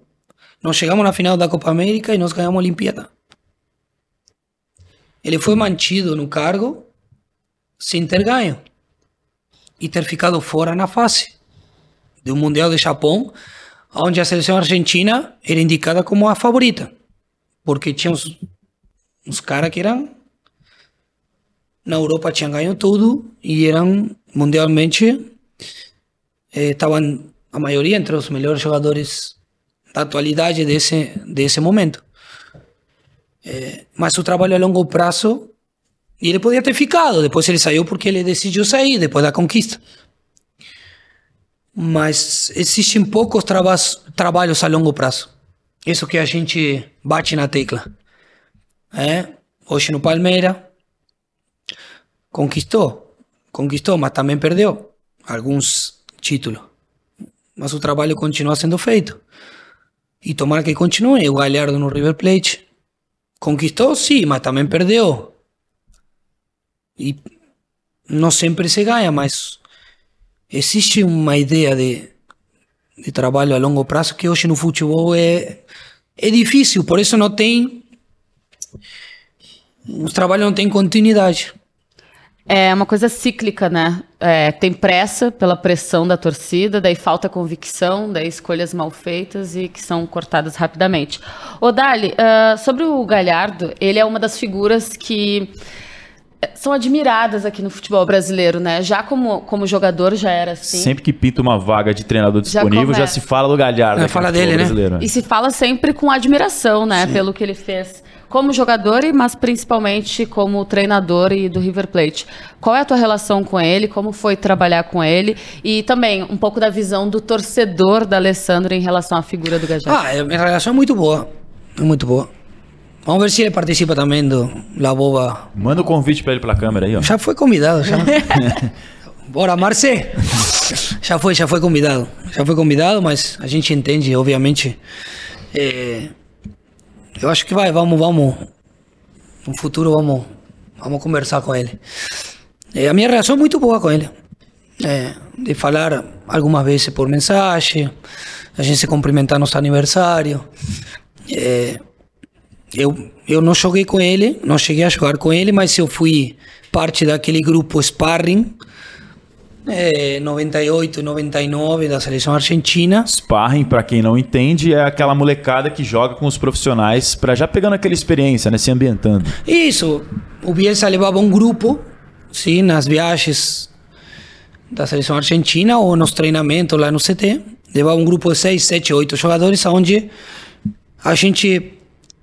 Nós chegamos na final da Copa América e nós ganhamos a Olimpíada. Ele foi mantido no cargo sem ter ganho e ter ficado fora na fase do Mundial de Japão, onde a seleção argentina era indicada como a favorita, porque tinha uns caras que eram. Na Europa tinham ganho tudo e eram mundialmente. Estavam eh, a maioria entre os melhores jogadores da atualidade desse, desse momento. Eh, mas o trabalho a longo prazo. E ele podia ter ficado, depois ele saiu porque ele decidiu sair, depois da conquista. Mas existem poucos trabalhos a longo prazo. Isso que a gente bate na tecla hoje no Palmeiras, conquistou, conquistou, mas também perdeu alguns títulos. Mas o trabalho continua sendo feito. E tomara que continue. O Galhardo no River Plate conquistou, sim, mas também perdeu. E não sempre se ganha, mas existe uma ideia de, de trabalho a longo prazo que hoje no futebol é, é difícil, por isso não tem o trabalho não tem continuidade. É uma coisa cíclica, né? É, tem pressa pela pressão da torcida, daí falta convicção, daí escolhas mal feitas e que são cortadas rapidamente. O Dali, uh, sobre o Galhardo, ele é uma das figuras que são admiradas aqui no futebol brasileiro, né? Já como, como jogador já era assim. Sempre que pinta uma vaga de treinador disponível, já, já se fala do Galhardo. É, fala dele, né? E se fala sempre com admiração, né? Sim. Pelo que ele fez como jogador, mas principalmente como treinador e do River Plate. Qual é a tua relação com ele? Como foi trabalhar com ele? E também um pouco da visão do torcedor da Alessandro em relação à figura do Gajá. Ah, a minha relação é muito boa. É muito boa. Vamos ver se ele participa também do La Boba. Manda o um convite para ele pela câmera aí, ó. Já foi convidado, já. Bora, Marce! Já foi, já foi convidado. Já foi convidado, mas a gente entende, obviamente. É, eu acho que vai, vamos, vamos. No futuro vamos, vamos conversar com ele. É, a minha relação é muito boa com ele. É, de falar algumas vezes por mensagem, a gente se cumprimentar no aniversário. É, eu, eu não joguei com ele, não cheguei a jogar com ele, mas eu fui parte daquele grupo Sparring, é, 98 e 99 da seleção argentina. Sparring, para quem não entende, é aquela molecada que joga com os profissionais para já pegando aquela experiência, né, se ambientando. Isso. O Bielsa levava um grupo, sim, nas viagens da seleção argentina ou nos treinamentos lá no CT. Levava um grupo de 6, 7, 8 jogadores, onde a gente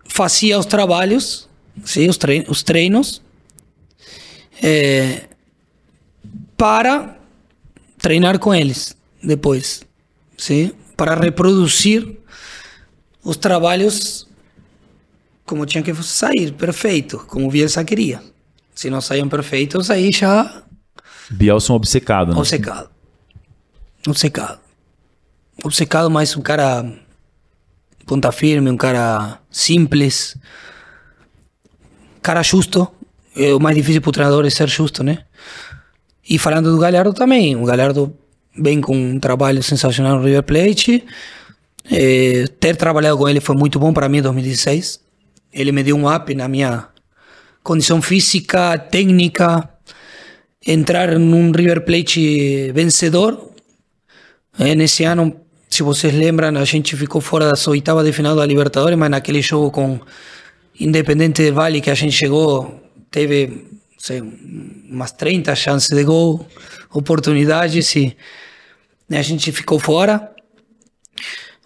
fazia os trabalhos, sim, os, treinos, os treinos é, para treinar com eles depois, sim, para reproduzir os trabalhos como tinha que sair, perfeito, como o Bielsa queria. Se não saíam perfeitos, aí já... Bielsa obcecado, né? Obcecado. Obcecado. Obcecado, mas um cara ponta firme, um cara simples, cara justo. É o mais difícil para o treinador é ser justo, né? E falando do Galhardo também, o Galhardo vem com um trabalho sensacional no River Plate. É, ter trabalhado com ele foi muito bom para mim em 2016. Ele me deu um up na minha condição física, técnica, entrar num River Plate vencedor. É, nesse ano, se vocês lembram, a gente ficou fora das oitavas de final da Libertadores, mas naquele jogo com Independente Vale que a gente chegou, teve sei, umas 30 chances de gol, oportunidades e a gente ficou fora.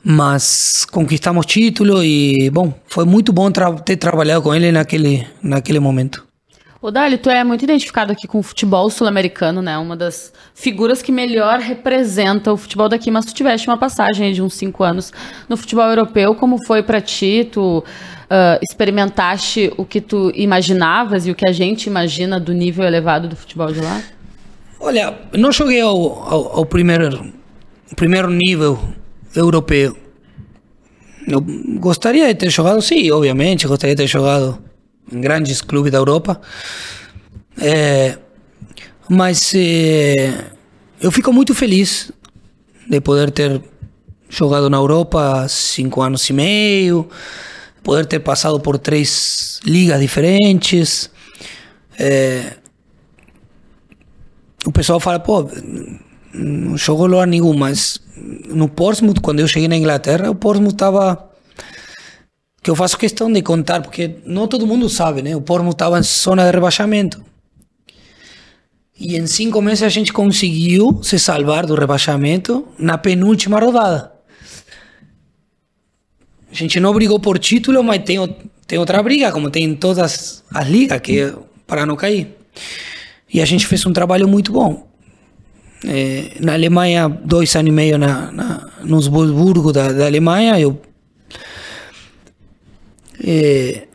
Mas conquistamos título e, bom, foi muito bom tra ter trabalhado com ele naquele, naquele momento. O Dali, tu é muito identificado aqui com o futebol sul-americano, né? Uma das figuras que melhor representa o futebol daqui, mas tu tiveste uma passagem de uns cinco anos no futebol europeu. Como foi para ti? Tu uh, experimentaste o que tu imaginavas e o que a gente imagina do nível elevado do futebol de lá? Olha, não joguei ao, ao, ao primeiro, primeiro nível europeu. Eu gostaria de ter jogado, sim, obviamente, gostaria de ter jogado grandes clubes da Europa. É, mas é, eu fico muito feliz de poder ter jogado na Europa cinco anos e meio, poder ter passado por três ligas diferentes. É, o pessoal fala, pô, não jogou lugar nenhum, mas no Portsmouth, quando eu cheguei na Inglaterra, o Portsmouth estava que eu faço questão de contar, porque não todo mundo sabe, né? O Portsmouth estava em zona de rebaixamento. E em cinco meses a gente conseguiu se salvar do rebaixamento na penúltima rodada. A gente não brigou por título, mas tem, tem outra briga, como tem em todas as ligas, que é para não cair. E a gente fez um trabalho muito bom. É, na Alemanha, dois anos e meio na, na, nos Wolfsburgo da, da Alemanha, eu é,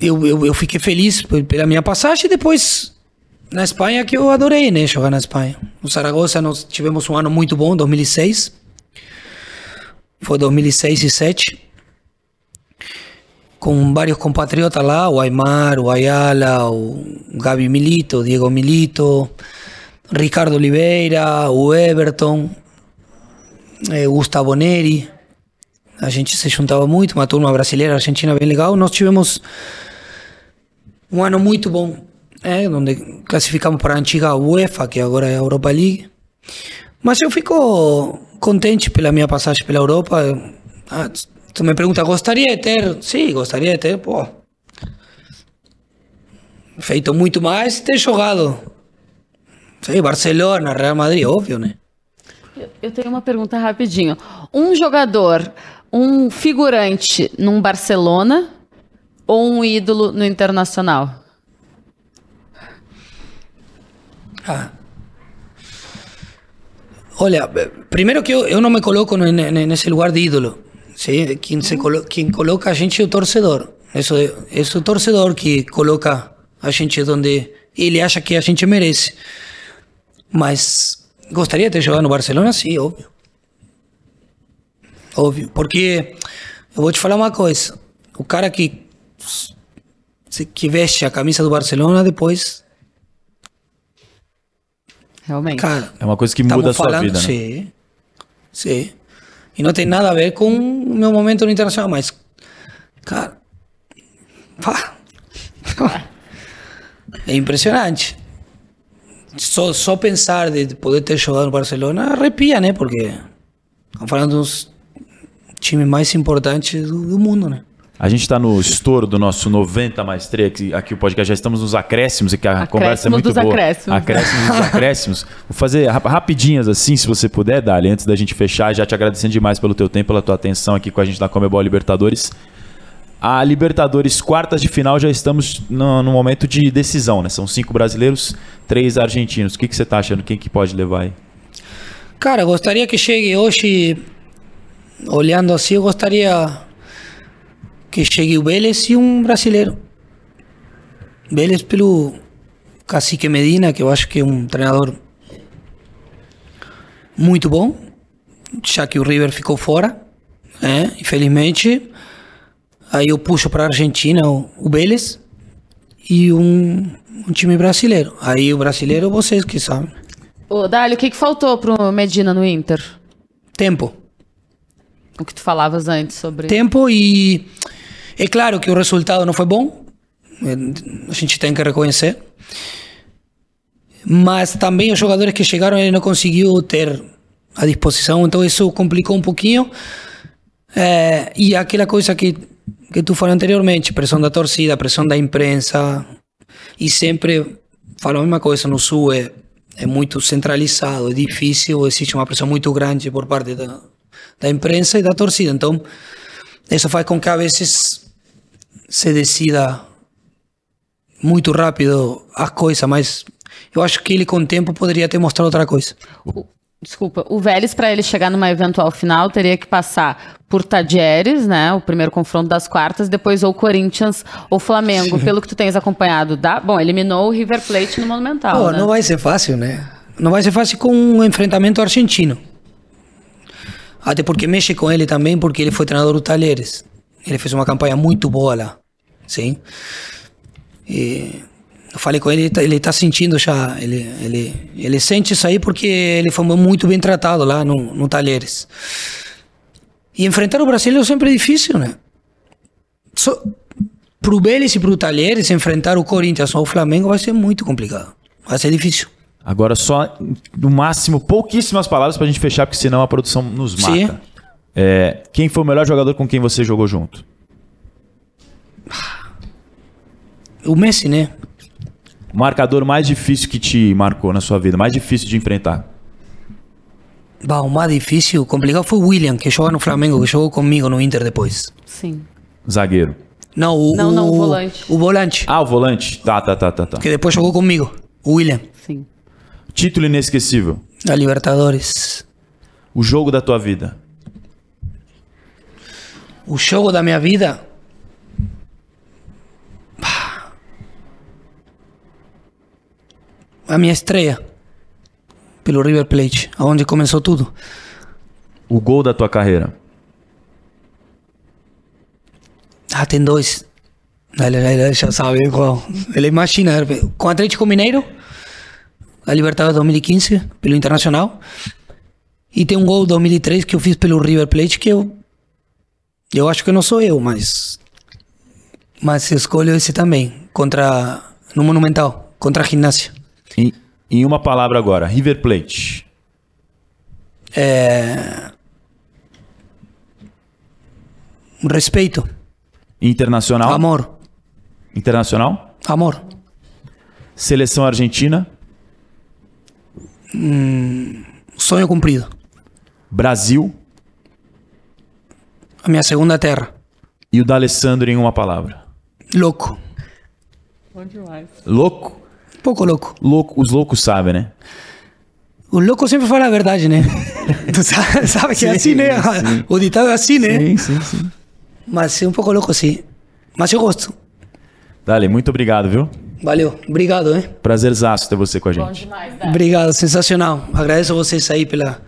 eu, eu, eu, fiquei feliz pela minha passagem e depois na Espanha que eu adorei, né, jogar na Espanha. No Zaragoza nós tivemos um ano muito bom, 2006. Foi 2006 e 2007. Com vários compatriotas lá, o Aymar, o Ayala, o Gabi Milito, o Diego Milito, Ricardo Oliveira, o Everton, eh, Gustavo Neri a gente se juntava muito, uma turma brasileira, argentina bem legal. Nós tivemos um ano muito bom, é, onde classificamos para a antiga UEFA, que agora é a Europa League. Mas eu fico contente pela minha passagem pela Europa. Ah, tu me pergunta, gostaria de ter? Sim, gostaria de ter, pô. Feito muito mais, ter jogado. Sei, Barcelona, Real Madrid, óbvio, né? Eu tenho uma pergunta rapidinho. Um jogador um figurante num Barcelona ou um ídolo no Internacional? Ah. Primeiro que eu, eu não me coloco nesse lugar de ídolo. ¿sí? Quem, se colo, quem coloca a gente é o torcedor. É, isso é o torcedor que coloca a gente onde ele acha que a gente merece. Mas gostaria de jogado no Barcelona, sim, óbvio. Óbvio. Porque eu vou te falar uma coisa. O cara que, que veste a camisa do Barcelona, depois. Realmente. Cara, É uma coisa que muda a sua falando, vida, né? Sim. Sim. E não tem nada a ver com o meu momento no internacional, mas. Cara. pá. É impressionante. Só, só pensar de poder ter jogado no Barcelona arrepia, né? Porque estamos falando dos times mais importantes do, do mundo, né? A gente está no estouro do nosso 90 mais 3, aqui, aqui o podcast, já estamos nos acréscimos e que a conversa é muito dos boa. acréscimos. Acréscimos dos acréscimos. Vou fazer rap- rapidinhas assim, se você puder, Dali, antes da gente fechar, já te agradecendo demais pelo teu tempo, pela tua atenção aqui com a gente na Comebol Libertadores. A Libertadores, quartas de final, já estamos no, no momento de decisão, né? São cinco brasileiros, três argentinos. O que, que você tá achando? Quem que pode levar aí? Cara, gostaria que chegue hoje, olhando assim, eu gostaria que chegue o Vélez e um brasileiro. Vélez pelo Cacique Medina, que eu acho que é um treinador muito bom, já que o River ficou fora, né? Infelizmente. Aí eu puxo para a Argentina o, o Vélez e um, um time brasileiro. Aí o brasileiro vocês que sabem. Ô, Dali, o que, que faltou pro Medina no Inter? Tempo. O que tu falavas antes sobre. tempo e é claro que o resultado não foi bom, eh, a gente tem que reconhecer, mas também os jogadores que chegaram ele não conseguiu ter à disposição, então isso complicou um pouquinho. Eh, e aquela coisa que, que tu falou anteriormente, pressão da torcida, pressão da imprensa, e sempre falo a mesma coisa, no Sul é, é muito centralizado, é difícil, existe uma pressão muito grande por parte da, da imprensa e da torcida, então isso faz com que a vezes se decida muito rápido as coisas, mas eu acho que ele com o tempo poderia ter mostrado outra coisa. Desculpa, o Vélez, para ele chegar numa eventual final, teria que passar por Tadieres, né? O primeiro confronto das quartas, depois ou Corinthians ou Flamengo. Pelo que tu tens acompanhado, dá? Bom, eliminou o River Plate no Monumental. Pô, né? não vai ser fácil, né? Não vai ser fácil com um enfrentamento argentino. Até porque mexe com ele também, porque ele foi treinador do Talheres. Ele fez uma campanha muito boa lá. Sim. E eu falei com ele, ele tá- está sentindo já. Ele, ele, ele sente isso aí porque ele foi muito bem tratado lá no, no Talheres. E enfrentar o Brasil é sempre difícil, né? Só, pro Vélez e pro Talheres, enfrentar o Corinthians ou o Flamengo vai ser muito complicado. Vai ser difícil. Agora só, no máximo, pouquíssimas palavras pra gente fechar, porque senão a produção nos mata. Sim. É, quem foi o melhor jogador com quem você jogou junto? O Messi, né? O marcador mais difícil que te marcou na sua vida, mais difícil de enfrentar? Bah, o mais difícil, complicado foi o William, que joga no Flamengo, que jogou comigo no Inter depois. Sim. Zagueiro. Não, o, Não, não, o volante. O volante, Ah, o volante. Tá, tá, tá, tá, tá. que depois jogou comigo. O William. Título inesquecível. da Libertadores. O jogo da tua vida. O jogo da minha vida. A minha estreia. Pelo River Plate, aonde começou tudo. O gol da tua carreira. Ah, tem dois. Ele, ele já sabe qual. Ele imagina. Com Atlético Mineiro, a Libertadores 2015, pelo Internacional. E tem um gol 2003 que eu fiz pelo River Plate que eu. Eu acho que não sou eu, mas. Mas escolho esse também. Contra. No Monumental. Contra a Gimnasia. Em, em uma palavra agora. River Plate. É. Respeito. Internacional. Amor. Internacional. Amor. Seleção Argentina. Sonho cumprido. Brasil. A minha segunda terra. E o D'Alessandro em uma palavra. Louco. Bom demais. Louco? Pouco louco. Louco. Os loucos sabem, né? O louco sempre fala a verdade, né? tu sabe, sabe que é assim, né? O ditado é assim, né? sim, sim. Mas é um pouco louco, sim. Mas eu gosto. Dale, muito obrigado, viu? Valeu. Obrigado, hein? Prazerzaço ter você com a Bom gente. demais, né? Obrigado, sensacional. Agradeço a vocês aí pela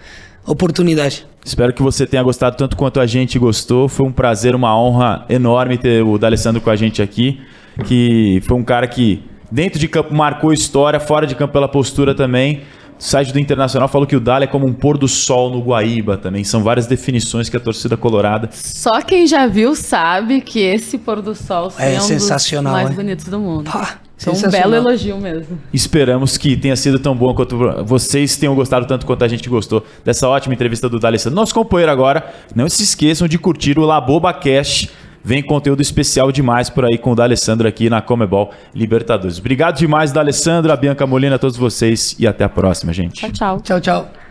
oportunidade. Espero que você tenha gostado tanto quanto a gente gostou. Foi um prazer, uma honra enorme ter o D'Alessandro com a gente aqui, que foi um cara que dentro de campo marcou história, fora de campo pela postura também. O site do Internacional falou que o Dali é como um pôr do sol no Guaíba também. São várias definições que a torcida colorada Só quem já viu sabe que esse pôr do sol É é um sensacional, dos mais hein? bonitos do mundo. Pá, Então, um belo elogio mesmo. Esperamos que tenha sido tão bom quanto vocês tenham gostado tanto quanto a gente gostou dessa ótima entrevista do D'Alessandro. Nosso companheiro agora, não se esqueçam de curtir o Laboba Cash. Vem conteúdo especial demais por aí com o D'Alessandro aqui na Comebol Libertadores. Obrigado demais, D'Alessandro, a Bianca Molina, a todos vocês e até a próxima, gente. Tchau, tchau. Tchau, tchau.